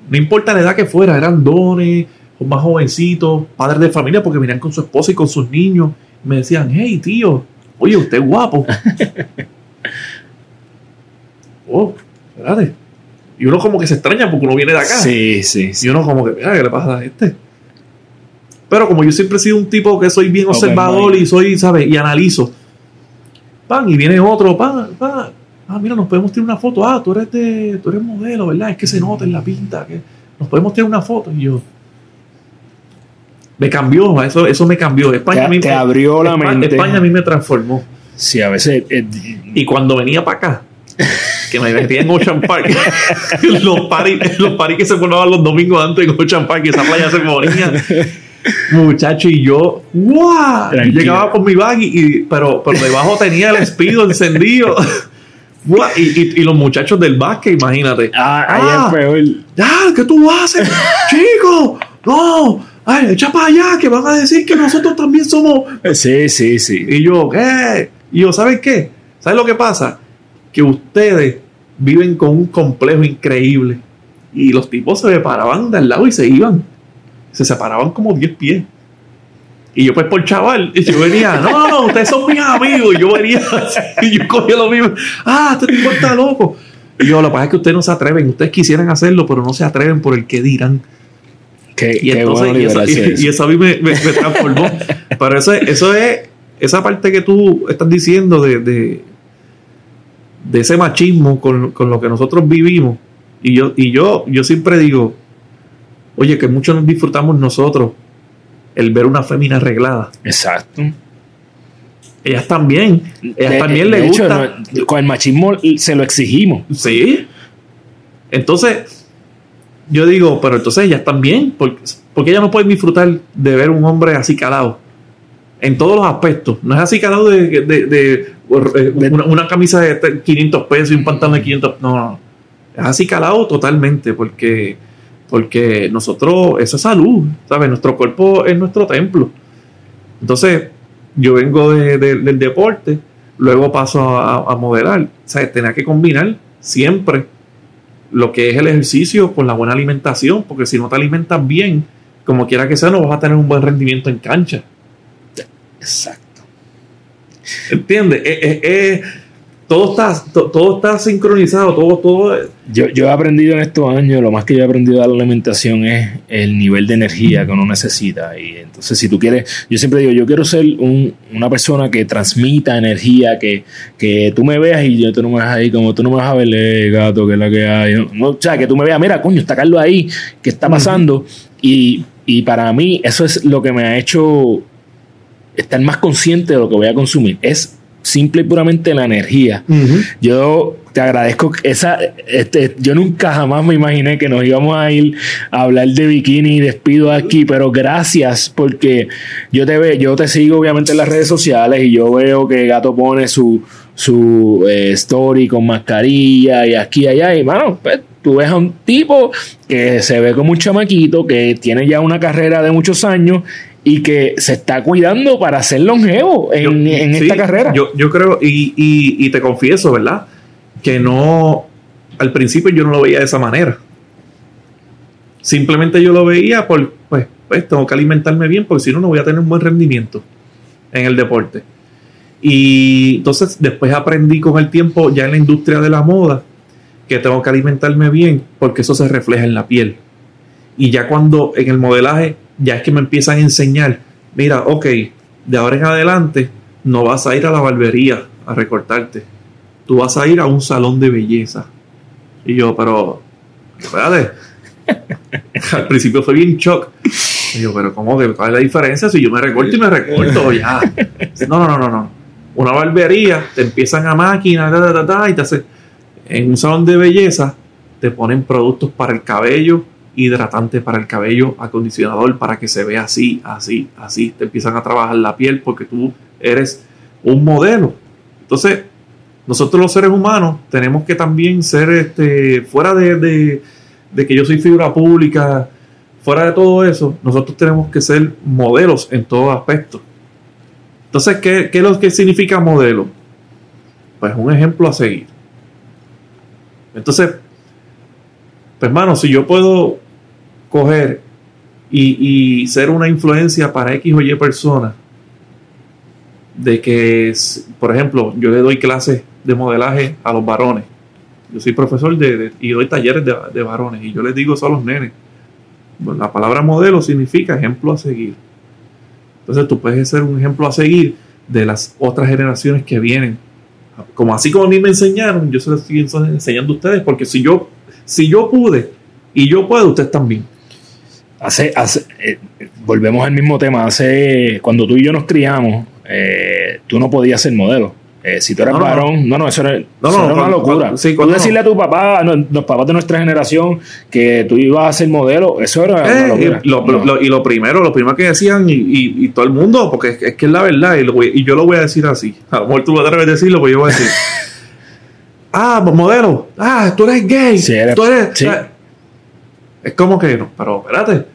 no importa la edad que fuera, eran dones, o más jovencitos, padres de familia, porque venían con su esposa y con sus niños. Me decían, hey tío, oye, usted es guapo. oh, espérate. Y uno como que se extraña porque uno viene de acá. Sí, sí, sí. Y uno como que, mira, ¿qué le pasa a este? Pero como yo siempre he sido un tipo que soy bien observador y soy, ¿sabes? Y analizo. Pan, y viene otro, pan, pan. Ah, mira, nos podemos tirar una foto. Ah, tú eres de, tú eres modelo, ¿verdad? Es que se nota en la pinta. que Nos podemos tirar una foto. Y yo. Me cambió, eso, eso me cambió. España Te- a mí te me- abrió la España- mente. España a mí me transformó. Sí, a veces. eh, Y cuando venía para acá, que me metía en Ocean Park, los paris los paris que se formaban los domingos antes en Ocean Park, esa playa se moría. Muchacho, y yo, ¡guau! Tranquilo. llegaba con mi bag, y, y- pero, pero debajo tenía el espido encendido. Y, y- y los muchachos del básquet, imagínate. ah, ahí Ah, es peor. ¡Ya! ¿Qué tú haces? ¡Chico! ¡No! ¡Ay, echa para allá! Que van a decir que nosotros también somos Sí, sí, sí. y yo, ¿qué? Y yo, ¿saben qué? ¿Saben lo que pasa? Que ustedes viven con un complejo increíble. Y los tipos se paraban del lado y se iban. Se separaban como 10 pies. Y yo, pues, por chaval, y yo venía, no, no, no, ustedes son mis amigos. Y yo venía y yo cogía lo mismo. Ah, este tipo está loco. Y yo, lo que pasa es que ustedes no se atreven. Ustedes quisieran hacerlo, pero no se atreven por el que dirán. Qué, Y qué entonces, bueno y, eso, y- eso. y eso a mí me, me- me transformó. Pero eso, es- eso es, esa parte que tú estás diciendo de, de, de ese machismo con, con lo que nosotros vivimos. Y yo, y yo, yo siempre digo, oye, que mucho nos disfrutamos nosotros el ver una fémina arreglada. Exacto. Ellas también, ellas De- también hecho, gusta. no- con el machismo se lo exigimos. Sí. Entonces, yo digo, pero entonces ellas también, porque, porque ellas no pueden disfrutar de ver un hombre así calado. En todos los aspectos. No es así calado de, de- de- una, una camisa de 500 pesos y un pantalón de 500 No, no. Es así calado totalmente, porque, porque nosotros, eso es salud, ¿sabes? Nuestro cuerpo es nuestro templo. Entonces, yo vengo de- de- del deporte, luego paso a, a modelar. O sea, tenía que combinar siempre lo que es el ejercicio con la buena alimentación, porque si no te alimentas bien, como quiera que sea, no vas a tener un buen rendimiento en cancha. Exacto. ¿Entiendes? Todo, está, to- todo está sincronizado, todo, todo. Yo, yo he aprendido en estos años, lo más que yo he aprendido de la alimentación es el nivel de energía que uno necesita. Y entonces, si tú quieres, yo siempre digo, yo quiero ser un- una persona que transmita energía, que, que tú me veas y yo tú no me veas ahí como tú no me vas a ver, eh, gato, que es la que hay. No, o sea, que tú me veas, mira, coño, está Carlos ahí, ¿qué está pasando? y, y para mí, eso es lo que me ha hecho estar más consciente de lo que voy a consumir. Es simple y puramente la energía. Yo te agradezco esa. Este, yo nunca jamás me imaginé que nos íbamos a ir a hablar de bikini y despido aquí, pero gracias porque yo te ve, yo te sigo obviamente en las redes sociales y yo veo que Gato pone su su eh, story con mascarilla y aquí y allá y mano, pues tú ves a un tipo que se ve como un chamaquito que tiene ya una carrera de muchos años y que se está cuidando para ser longevo en, Yo- en sí, esta carrera. Yo, yo creo, y, y- y te confieso, ¿verdad? Que no, al principio yo no lo veía de esa manera. Simplemente yo lo veía por, pues, pues tengo que alimentarme bien porque si no, no voy a tener un buen rendimiento en el deporte. Y entonces después aprendí con el tiempo ya en la industria de la moda que tengo que alimentarme bien porque eso se refleja en la piel. Y ya cuando en el modelaje ya es que me empiezan a enseñar, mira, ok, de ahora en adelante no vas a ir a la barbería a recortarte. Tú vas a ir a un salón de belleza. Y yo, pero, espérate. Al principio fue bien shock. Y yo, pero ¿cómo que cuál es la diferencia si yo me recorto y me recorto ya? No, no, no, no, no. Una barbería, te empiezan a máquina, ta, ta, ta, ta, y te hace en un salón de belleza te ponen productos para el cabello, hidratante para el cabello, acondicionador para que se vea así, así, así. Te empiezan a trabajar la piel porque tú eres un modelo. Entonces, nosotros los seres humanos tenemos que también ser, este, fuera de, de- que yo soy figura pública, fuera de todo eso, nosotros tenemos que ser modelos en todo aspecto. Entonces, ¿qué, qué es lo que significa modelo? Pues un ejemplo a seguir. Entonces, pues hermano, si yo puedo coger y, ser una influencia para X o Y personas, de que, por ejemplo, yo le doy clases de modelaje a los varones. Yo soy profesor de, y doy talleres de, varones y yo les digo eso a los nenes. La palabra modelo significa ejemplo a seguir. Entonces tú puedes ser un ejemplo a seguir de las otras generaciones que vienen. Como así como a mí me enseñaron, yo se lo estoy enseñando a ustedes, porque si yo, si yo pude y yo puedo, ustedes también. Hace, hace, eh, volvemos al mismo tema. Hace, cuando tú y yo nos criamos, eh, tú no podías ser modelo. Eh, si tú eras No, varón, no, no, eso era, No, eso no, era una locura. cuando- sí, Tú decirle a tu papá, no, los papás de nuestra generación, que tú ibas a ser modelo, eso era una Eh, locura. y, lo, No. lo- y lo primero, lo primero que decían, y, y- y todo el mundo, porque es, es que es la verdad, y, lo y yo lo voy a decir así. A lo mejor tú lo debes decirlo, pues yo voy a decir. ah, modelo, ah, tú eres gay. Sí, eres- tú eres. sí. ah". Es como que, no, pero espérate.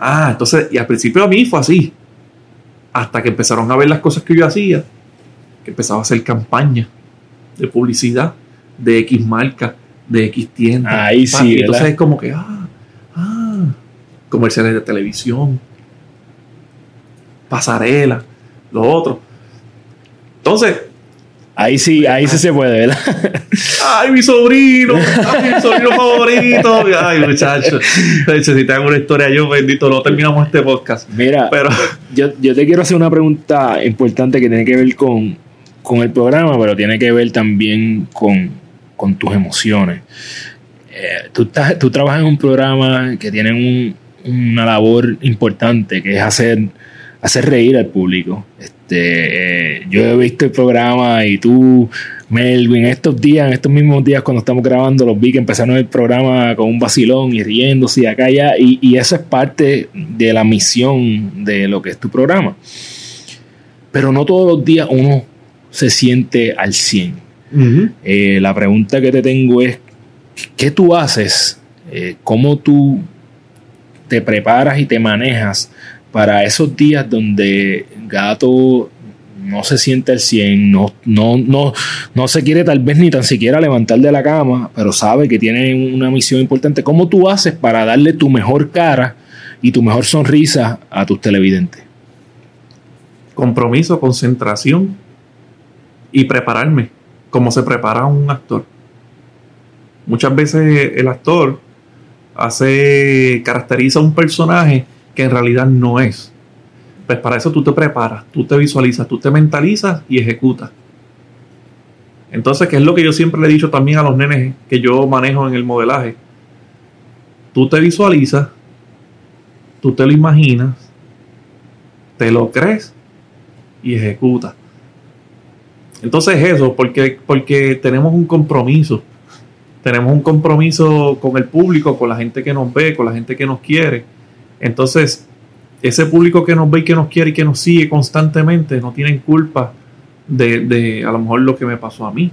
Ah, entonces, y al principio a mí fue así. Hasta que empezaron a ver las cosas que yo hacía, que empezaba a hacer campaña de publicidad de X marca, de X tienda. Ahí Pa, sí, y entonces ¿verdad? es como que, ah, ah, comerciales de televisión, pasarela, lo otro. Entonces, Ahí sí, ahí sí se puede, ¿verdad? ay, mi sobrino, ay, mi sobrino favorito, ay, muchacho. De hecho, si te hago una historia yo, bendito, no terminamos este podcast. Mira, Pero, yo, yo te quiero hacer una pregunta importante que tiene que ver con, con el programa, pero tiene que ver también con, con tus emociones. Eh, tú, estás, tú trabajas en un programa que tiene un, una labor importante, que es hacer, hacer reír al público. Este, eh, yo he visto el programa y tú, Melvin, estos días, en estos mismos días cuando estamos grabando, los vi que empezaron el programa con un vacilón y riéndose y acá allá, y, y eso es parte de la misión de lo que es tu programa. Pero no todos los días uno se siente al 100. Eh, la pregunta que te tengo es, ¿qué tú haces? Eh, ¿Cómo tú te preparas y te manejas para esos días donde Gato no se siente al 100, no, no, no, no se quiere tal vez ni tan siquiera levantar de la cama, pero sabe que tiene una misión importante. ¿Cómo tú haces para darle tu mejor cara y tu mejor sonrisa a tus televidentes? Compromiso, concentración y prepararme como se prepara un actor. Muchas veces el actor hace, caracteriza un personaje que en realidad no es. Pues para eso tú te preparas, tú te visualizas, tú te mentalizas y ejecutas. Entonces, ¿qué es lo que yo siempre le he dicho también a los nenes que yo manejo en el modelaje? Tú te visualizas, tú te lo imaginas, te lo crees y ejecutas. Entonces eso, porque, porque tenemos un compromiso. Tenemos un compromiso con el público, con la gente que nos ve, con la gente que nos quiere. Entonces, ese público que nos ve y que nos quiere y que nos sigue constantemente, no tienen culpa de, de a lo mejor lo que me pasó a mí.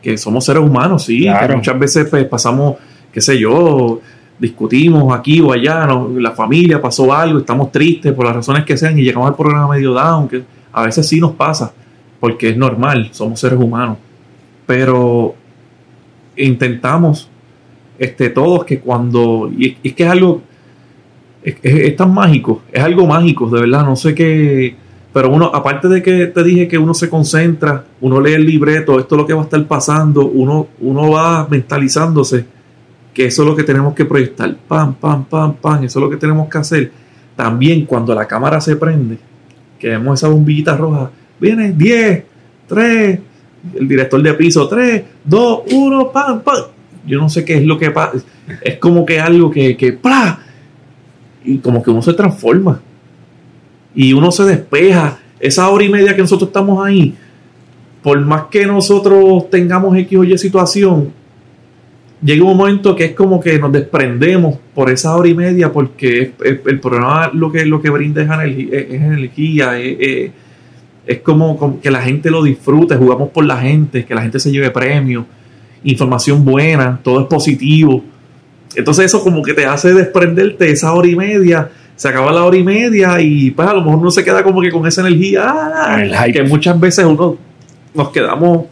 Que somos seres humanos, sí, que muchas veces pues, pasamos, qué sé yo, discutimos aquí o allá, la familia pasó algo, estamos tristes por las razones que sean y llegamos al programa medio down, que a veces sí nos pasa porque es normal, somos seres humanos. Pero intentamos este, todos que cuando, y es que es algo, es, tan mágico, es algo mágico, de verdad, no sé qué, pero uno, aparte de que te dije que uno se concentra, uno lee el libreto, esto es lo que va a estar pasando, uno, uno va mentalizándose que eso es lo que tenemos que proyectar, pam, pam, pam, pam, eso es lo que tenemos que hacer. También cuando la cámara se prende, que vemos esa bombillita roja, viene 10, 3, el director de piso, 3, 2, 1, pam, pam. Yo no sé qué es lo que pasa. Es como que algo que, que. Y como que uno se transforma. Y uno se despeja. Esa hora y media que nosotros estamos ahí, por más que nosotros tengamos X o Y situación, llega un momento que es como que nos desprendemos por esa hora y media porque el programa lo que, lo que brinda es energía, es, es, es como, que la gente lo disfrute, jugamos por la gente, que la gente se lleve premios, información buena, todo es positivo. Entonces eso como que te hace desprenderte esa hora y media, se acaba la hora y media y pues a lo mejor uno se queda como que con esa energía, ah, que muchas veces uno nos quedamos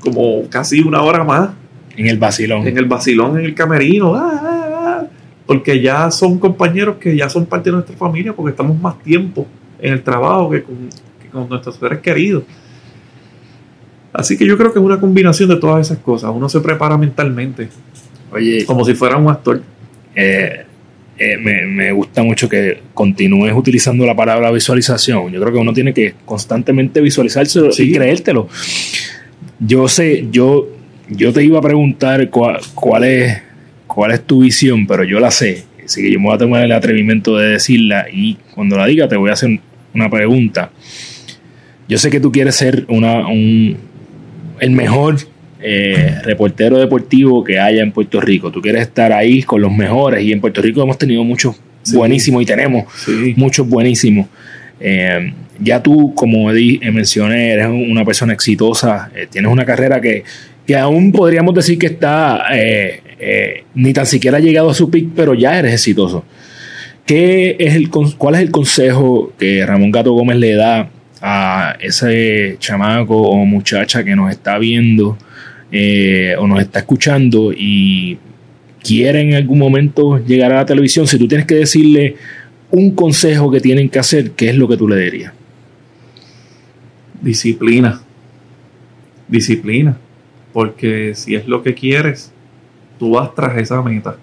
como casi una hora más. En el vacilón. En el vacilón, en el camerino, ah, ah, porque ya son compañeros que ya son parte de nuestra familia, porque estamos más tiempo en el trabajo que con, con nuestros seres queridos. Así que yo creo que es una combinación de todas esas cosas. Uno se prepara mentalmente. Oye. Como si fuera un actor. Eh, eh, me, gusta mucho que continúes utilizando la palabra visualización. Yo creo que uno tiene que constantemente visualizarse y creértelo. Yo sé, yo, yo te iba a preguntar cuál, cuál, es, cuál es tu visión, pero yo la sé. Así que yo me voy a tomar el atrevimiento de decirla y cuando la diga te voy a hacer una pregunta yo sé que tú quieres ser una, un, el mejor eh, reportero deportivo que haya en Puerto Rico. Tú quieres estar ahí con los mejores y en Puerto Rico hemos tenido muchos buenísimos y tenemos muchos buenísimos. Eh, ya tú, como mencioné, eres una persona exitosa, eh, tienes una carrera que, que, aún podríamos decir que está, ni tan siquiera ha llegado a su pic, pero ya eres exitoso. ¿Qué es el, ¿Cuál es el consejo que Ramón Gato Gómez le da a ese chamaco o muchacha que nos está viendo eh, o nos está escuchando y quiere en algún momento llegar a la televisión, si tú tienes que decirle un consejo que tienen que hacer, ¿qué es lo que tú le dirías? Disciplina. Disciplina. Porque si es lo que quieres, tú vas tras esa meta.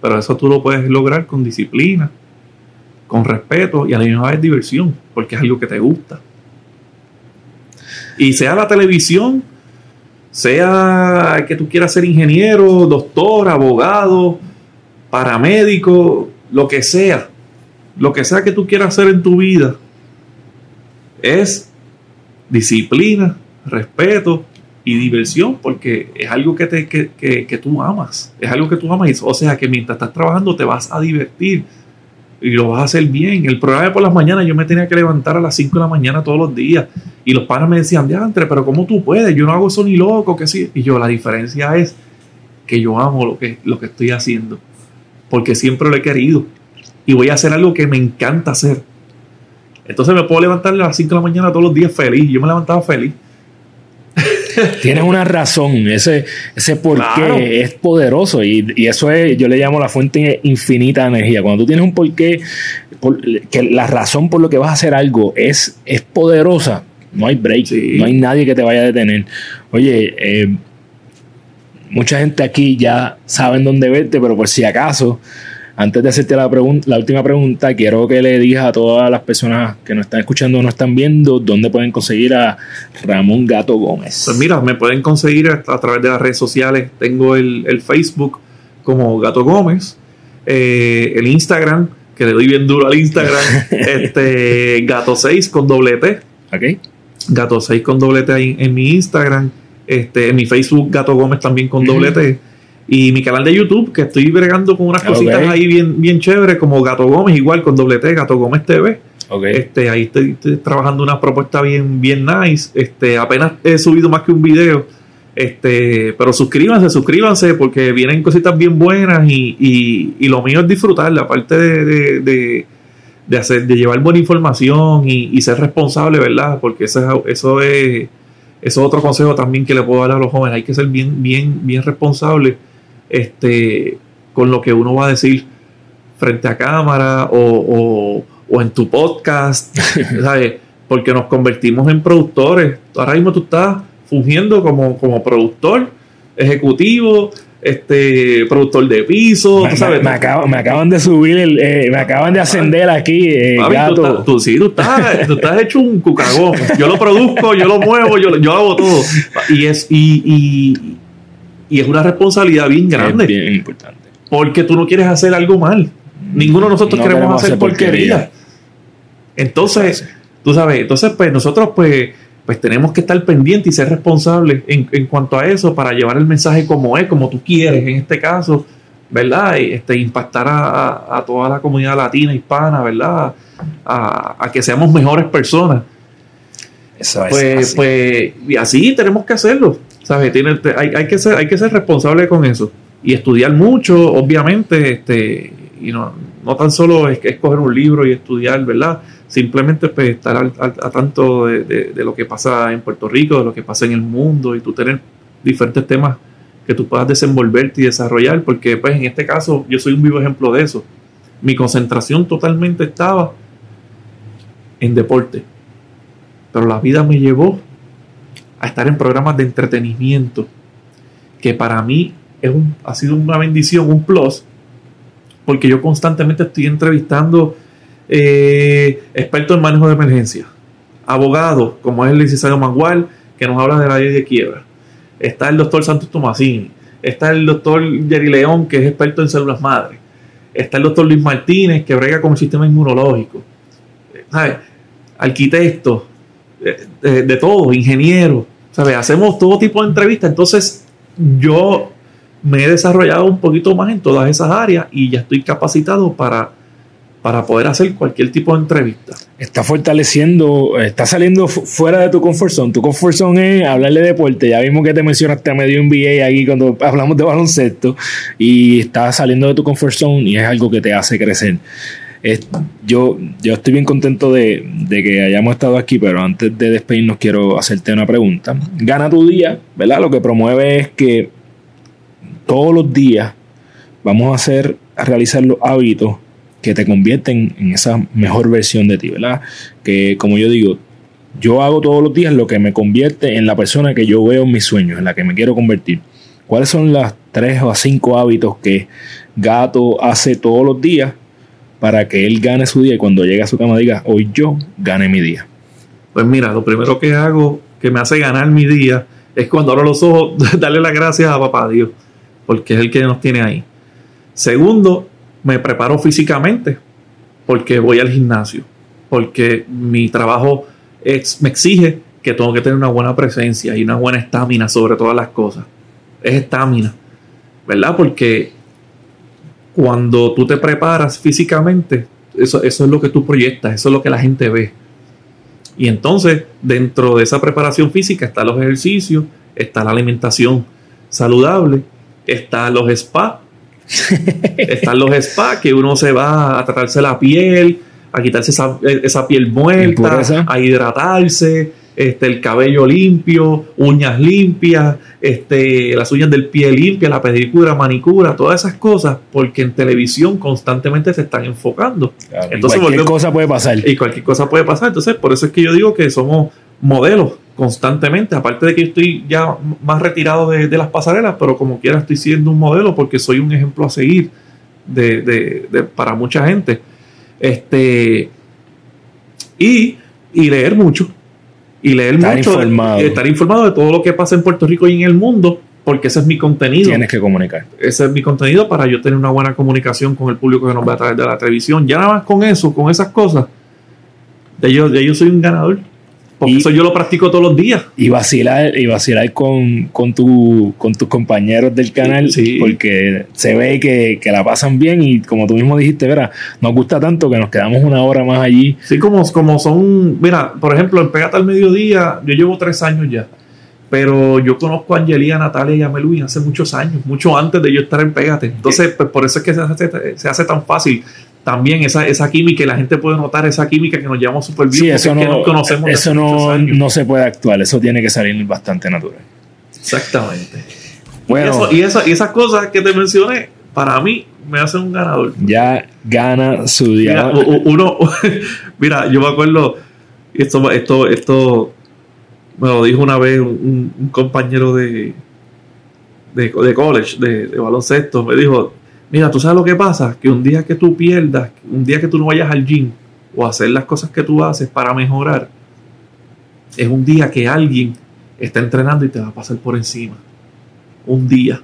Pero eso tú lo puedes lograr con disciplina, con respeto y a la misma vez diversión, porque es algo que te gusta. Y sea la televisión, sea que tú quieras ser ingeniero, doctor, abogado, paramédico, lo que sea, lo que sea que tú quieras hacer en tu vida, es disciplina, respeto y diversión, porque es algo que, te, que, que, tú amas, es algo que tú amas, o sea que mientras estás trabajando te vas a divertir y lo vas a hacer bien. El programa de por las mañanas yo me tenía que levantar a las 5 de la mañana todos los días y los padres me decían, diantre, pero ¿cómo tú puedes? Yo no hago eso ni loco, que sí. Y yo, la diferencia es que yo amo lo que, lo que estoy haciendo, porque siempre lo he querido y voy a hacer algo que me encanta hacer. Entonces me puedo levantar a las 5 de la mañana todos los días feliz. Yo me levantaba feliz. Tienes una razón, ese, ese porqué es poderoso y, eso es, yo le llamo la fuente infinita de energía. Cuando tú tienes un porqué, que la razón por lo que vas a hacer algo es, es poderosa, no hay break, no hay nadie que te vaya a detener. Oye, eh, mucha gente aquí ya saben dónde verte, pero por si acaso, antes de hacerte la, la última pregunta, quiero que le digas a todas las personas que nos están escuchando o nos están viendo dónde pueden conseguir a Ramón Gato Gómez. Pues mira, me pueden conseguir a, través de las redes sociales. Tengo el, Facebook como Gato Gómez, eh, el Instagram, que le doy bien duro al Instagram, este Gato 6 con doble T. Ok. Gato 6 con doble T en, en mi Instagram, este, en mi Facebook Gato Gómez también con doble T. Y mi canal de YouTube, que estoy bregando con unas cositas ahí bien, bien chéveres, como Gato Gómez, igual con doble T, Gato Gómez TV. Este, ahí estoy, trabajando una propuesta bien, bien nice. Este, apenas he subido más que un video. Este, pero suscríbanse, suscríbanse, porque vienen cositas bien buenas y, y, lo mío es disfrutar, aparte de, de, de, hacer, de llevar buena información y, ser responsable, ¿verdad? Porque eso, eso es, eso es otro consejo también que le puedo dar a los jóvenes. Hay que ser bien, bien, bien responsable este, con lo que uno va a decir frente a cámara o, en tu podcast, ¿sabes? Porque nos convertimos en productores. Ahora mismo tú estás fungiendo como, como productor, ejecutivo, este productor de piso. Me, sabes? Me, acaban de subir, el, eh, me acaban de ascender aquí, eh, gato. Tú, sí, tú estás, tú estás, hecho un cucagón. Yo lo produzco, yo lo muevo, yo, yo hago todo. Y es, y, y es una responsabilidad bien grande. bien importante. Porque tú no quieres hacer algo mal. Ninguno de nosotros queremos, hacer, porquería. Entonces, tú sabes, entonces pues nosotros pues, pues tenemos que estar pendientes y ser responsables en, cuanto a eso para llevar el mensaje como es, como tú quieres en este caso, ¿verdad? Y este, impactar a, toda la comunidad latina, hispana, ¿verdad? A, que seamos mejores personas. Eso es pues, pues, y así tenemos que hacerlo. ¿Sabes? Tiene, hay, que ser, hay que ser responsable con eso. Y estudiar mucho, obviamente, este, y no, no tan solo es, escoger un libro y estudiar, ¿verdad? Simplemente pues, estar al, a tanto de, lo que pasa en Puerto Rico, de lo que pasa en el mundo, y tú tener diferentes temas que tú puedas desenvolverte y desarrollar, porque pues en este caso yo soy un vivo ejemplo de eso. Mi concentración totalmente estaba en deporte, pero la vida me llevó a estar en programas de entretenimiento, que para mí es un, ha sido una bendición, un plus, porque yo constantemente estoy entrevistando eh, expertos en manejo de emergencia, abogados, como es el licenciado Mangual, que nos habla de la ley de quiebra. Está el doctor Santos Tomasini, está el doctor Jerry León, que es experto en células madres, está el doctor Luis Martínez, que brega con el sistema inmunológico, ¿sabes? arquitectos, de, de todo, ingenieros, Hacemos todo tipo de entrevistas. Entonces, yo me he desarrollado un poquito más en todas esas áreas y ya estoy capacitado para, para poder hacer cualquier tipo de entrevista. Está fortaleciendo, está saliendo fuera de tu comfort zone. Tu comfort zone es hablarle de deporte. Ya vimos que te mencionaste a medio NBA ahí cuando hablamos de baloncesto y está saliendo de tu comfort zone y es algo que te hace crecer yo, yo estoy bien contento de, que hayamos estado aquí, pero antes de despedirnos quiero hacerte una pregunta. Gana tu día, ¿verdad? Lo que promueve es que todos los días vamos a hacer, a realizar los hábitos que te convierten en esa mejor versión de ti, ¿verdad? Que como yo digo, yo hago todos los días lo que me convierte en la persona que yo veo en mis sueños, en la que me quiero convertir. ¿Cuáles son las tres o cinco hábitos que Gato hace todos los días para que él gane su día y cuando llegue a su cama diga, hoy yo gané mi día? Pues mira, lo primero que hago, que me hace ganar mi día es cuando abro los ojos, darle las gracias a papá Dios, porque es el que nos tiene ahí. Segundo, me preparo físicamente, porque voy al gimnasio, porque mi trabajo me exige que tengo que tener una buena presencia y una buena estamina sobre todas las cosas. Es estamina, ¿verdad? Porque cuando tú te preparas físicamente, eso, eso es lo que tú proyectas, eso es lo que la gente ve. Y entonces, dentro de esa preparación física están los ejercicios, está la alimentación saludable, están los spas, están los spas que uno se va a tratarse la piel, a quitarse esa, esa piel muerta, a hidratarse, este, el cabello limpio, uñas limpias, este, las uñas del pie limpias, la pedicura, manicura, todas esas cosas, porque en televisión constantemente se están enfocando. Entonces, cualquier cosa puede pasar. Y cualquier cosa puede pasar. Entonces, por eso es que yo digo que somos modelos constantemente, aparte de que estoy ya más retirado de, las pasarelas, pero como quiera estoy siendo un modelo porque soy un ejemplo a seguir de, para mucha gente. Este, y, leer mucho. Y leer estar mucho. Informado. estar informado de todo lo que pasa en Puerto Rico y en el mundo, porque ese es mi contenido. Tienes que comunicar. Ese es mi contenido para yo tener una buena comunicación con el público que nos ve a través de la televisión. Ya nada más con eso, con esas cosas, de yo, de yo soy un ganador. Porque eso yo lo practico todos los días. Y vacilar, y vacilar con, con, tu, con tus compañeros del canal, porque se ve que, la pasan bien y como tú mismo dijiste, verá, nos gusta tanto que nos quedamos una hora más allí. Sí, como, como son, mira, por ejemplo, en Pégate al Mediodía, yo llevo tres años ya, pero yo conozco a Angelina, Natalia y a hace muchos años, mucho antes de yo estar en Pégate. Entonces, pues por eso es que se hace, se hace tan fácil también esa, esa química y la gente puede notar esa química que nos llevamos súper bien. Sí, eso, no, conocemos eso no, no, se puede actuar, eso tiene que salir bastante natural. Exactamente. Bueno, y, eso, y, esas cosas que te mencioné, para mí, me hacen un ganador. Ya gana su día. Mira, uno, mira yo me acuerdo, esto, esto, esto me lo dijo una vez un, compañero de, de, de college, de, de baloncesto, me dijo, Mira, tú sabes lo que pasa, que un día que tú pierdas, un día que tú no vayas al gym o hacer las cosas que tú haces para mejorar, es un día que alguien está entrenando y te va a pasar por encima. Un día.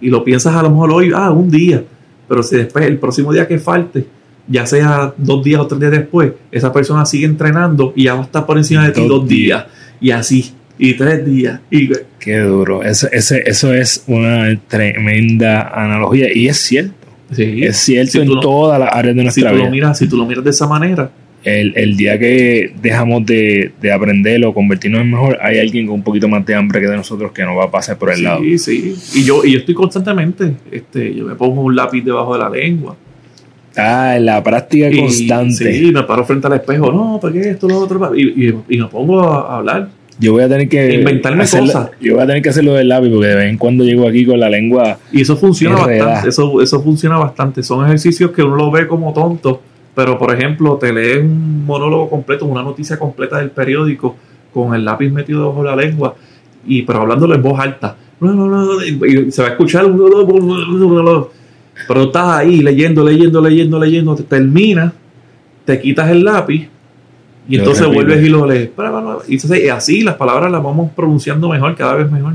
Y lo piensas a lo mejor hoy, ah, un día. Pero si después, el próximo día que falte, ya sea dos días o tres días después, esa persona sigue entrenando y ya va a estar por encima de ti dos días. Y así y tres días. Y... Qué duro. Eso, ese, eso es una tremenda analogía y es cierto. Sí, es cierto en todas las áreas de nuestra si vida. Lo miras, si tú lo miras de esa manera. El, el día que dejamos de, de aprender o convertirnos en mejor, hay alguien con un poquito más de hambre que de nosotros que no va a pasar por el lado. Sí, sí. Y yo, y yo estoy constantemente, este, yo me pongo un lápiz debajo de la lengua. Ah, la práctica constante. Sí, me paro frente al espejo, no, ¿por qué esto, lo otro? Y, y, y me pongo a hablar yo voy a tener que inventarme cosas. Yo voy a tener que hacerlo del lápiz porque de vez en cuando llego aquí con la lengua. Y eso funciona bastante. Eso, eso funciona bastante. Son ejercicios que uno lo ve como tonto, pero por ejemplo, te lees un monólogo completo, una noticia completa del periódico con el lápiz metido bajo la lengua y pero hablándolo en voz alta. Y se va a escuchar pero estás ahí leyendo, leyendo, leyendo, leyendo, te termina, te quitas el lápiz y entonces vuelves y lo lees. Y así las palabras las vamos pronunciando mejor, cada vez mejor.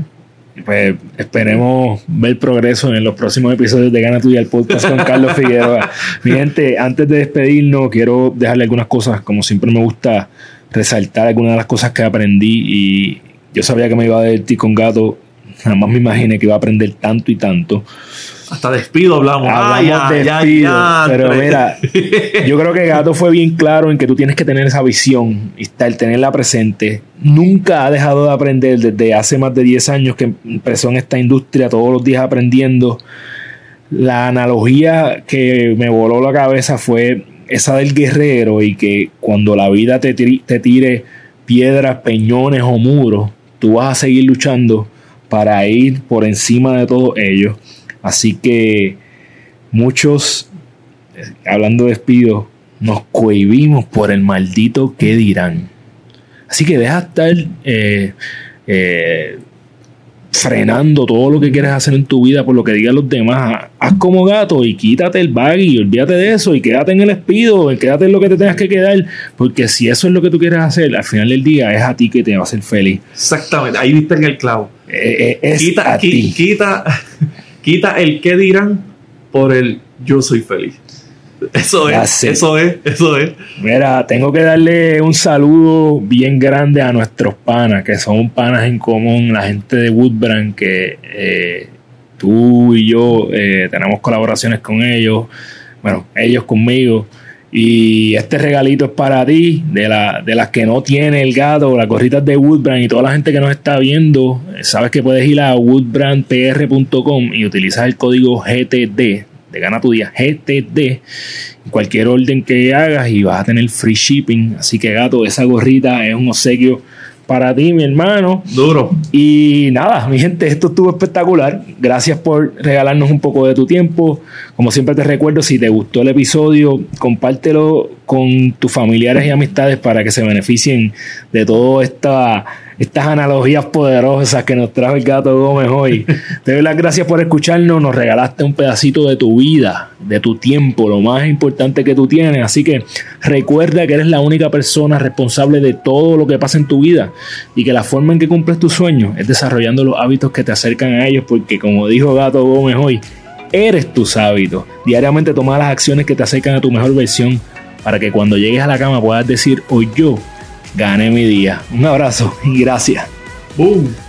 Pues esperemos ver progreso en los próximos episodios de Gana Tuya, el podcast con Carlos Figueroa. Mi gente, antes de despedirnos, quiero dejarle algunas cosas, como siempre me gusta resaltar algunas de las cosas que aprendí y yo sabía que me iba a divertir con gato, jamás me imaginé que iba a aprender tanto y tanto. Hasta despido hablamos. Hablamos de despido. pero mira, yo creo que Gato fue bien claro en que tú tienes que tener esa visión y estar, tenerla presente. Nunca ha dejado de aprender desde hace más de 10 años que empezó en esta industria, todos los días aprendiendo. La analogía que me voló la cabeza fue esa del guerrero y que cuando la vida te, te tire piedras, peñones o muros, tú vas a seguir luchando para ir por encima de todo ello Así que muchos, hablando de despido, nos cohibimos por el maldito que dirán. Así que deja estar eh, eh, frenando todo lo que quieres hacer en tu vida por lo que digan los demás. Haz como gato y quítate el baggy y olvídate de eso y quédate en el espido, quédate en lo que te tengas que quedar, porque si eso es lo que tú quieres hacer, al final del día es a ti que te va a hacer feliz. Exactamente, ahí viste en el clavo. Eh, eh, es quita, a ti. quita, quita el qué dirán por el yo soy feliz. Eso es, eso es, eso es. Mira, tengo que darle un saludo bien grande a nuestros panas, que son panas en común, la gente de Woodbrand, que eh, tú y yo eh, tenemos colaboraciones con ellos, bueno, ellos conmigo. Y este regalito es para ti, de, la, de las que no tiene el gato, las gorritas de Woodbrand y toda la gente que nos está viendo. eh, Sabes que puedes ir a woodbrandpr.com y utilizar el código GTD, de gana tu día, GTD, cualquier orden que hagas y vas a tener free shipping. Así que gato, esa gorrita es un obsequio para ti, mi hermano. Duro. Y nada, mi gente, esto estuvo espectacular. Gracias por regalarnos un poco de tu tiempo. Como siempre te recuerdo, si te gustó el episodio, compártelo con tus familiares y amistades para que se beneficien de todas esta, estas analogías poderosas que nos trajo el gato Gómez hoy. Te doy las gracias por escucharnos. Nos regalaste un pedacito de tu vida, de tu tiempo, lo más importante que tú tienes. Así que recuerda que eres la única persona responsable de todo lo que pasa en tu vida y que la forma en que cumples tus sueños es desarrollando los hábitos que te acercan a ellos, porque como dijo Gato Gómez hoy, eres tus hábitos. Diariamente toma las acciones que te acercan a tu mejor versión para que cuando llegues a la cama puedas decir, hoy yo gané mi día. Un abrazo y gracias. Boom.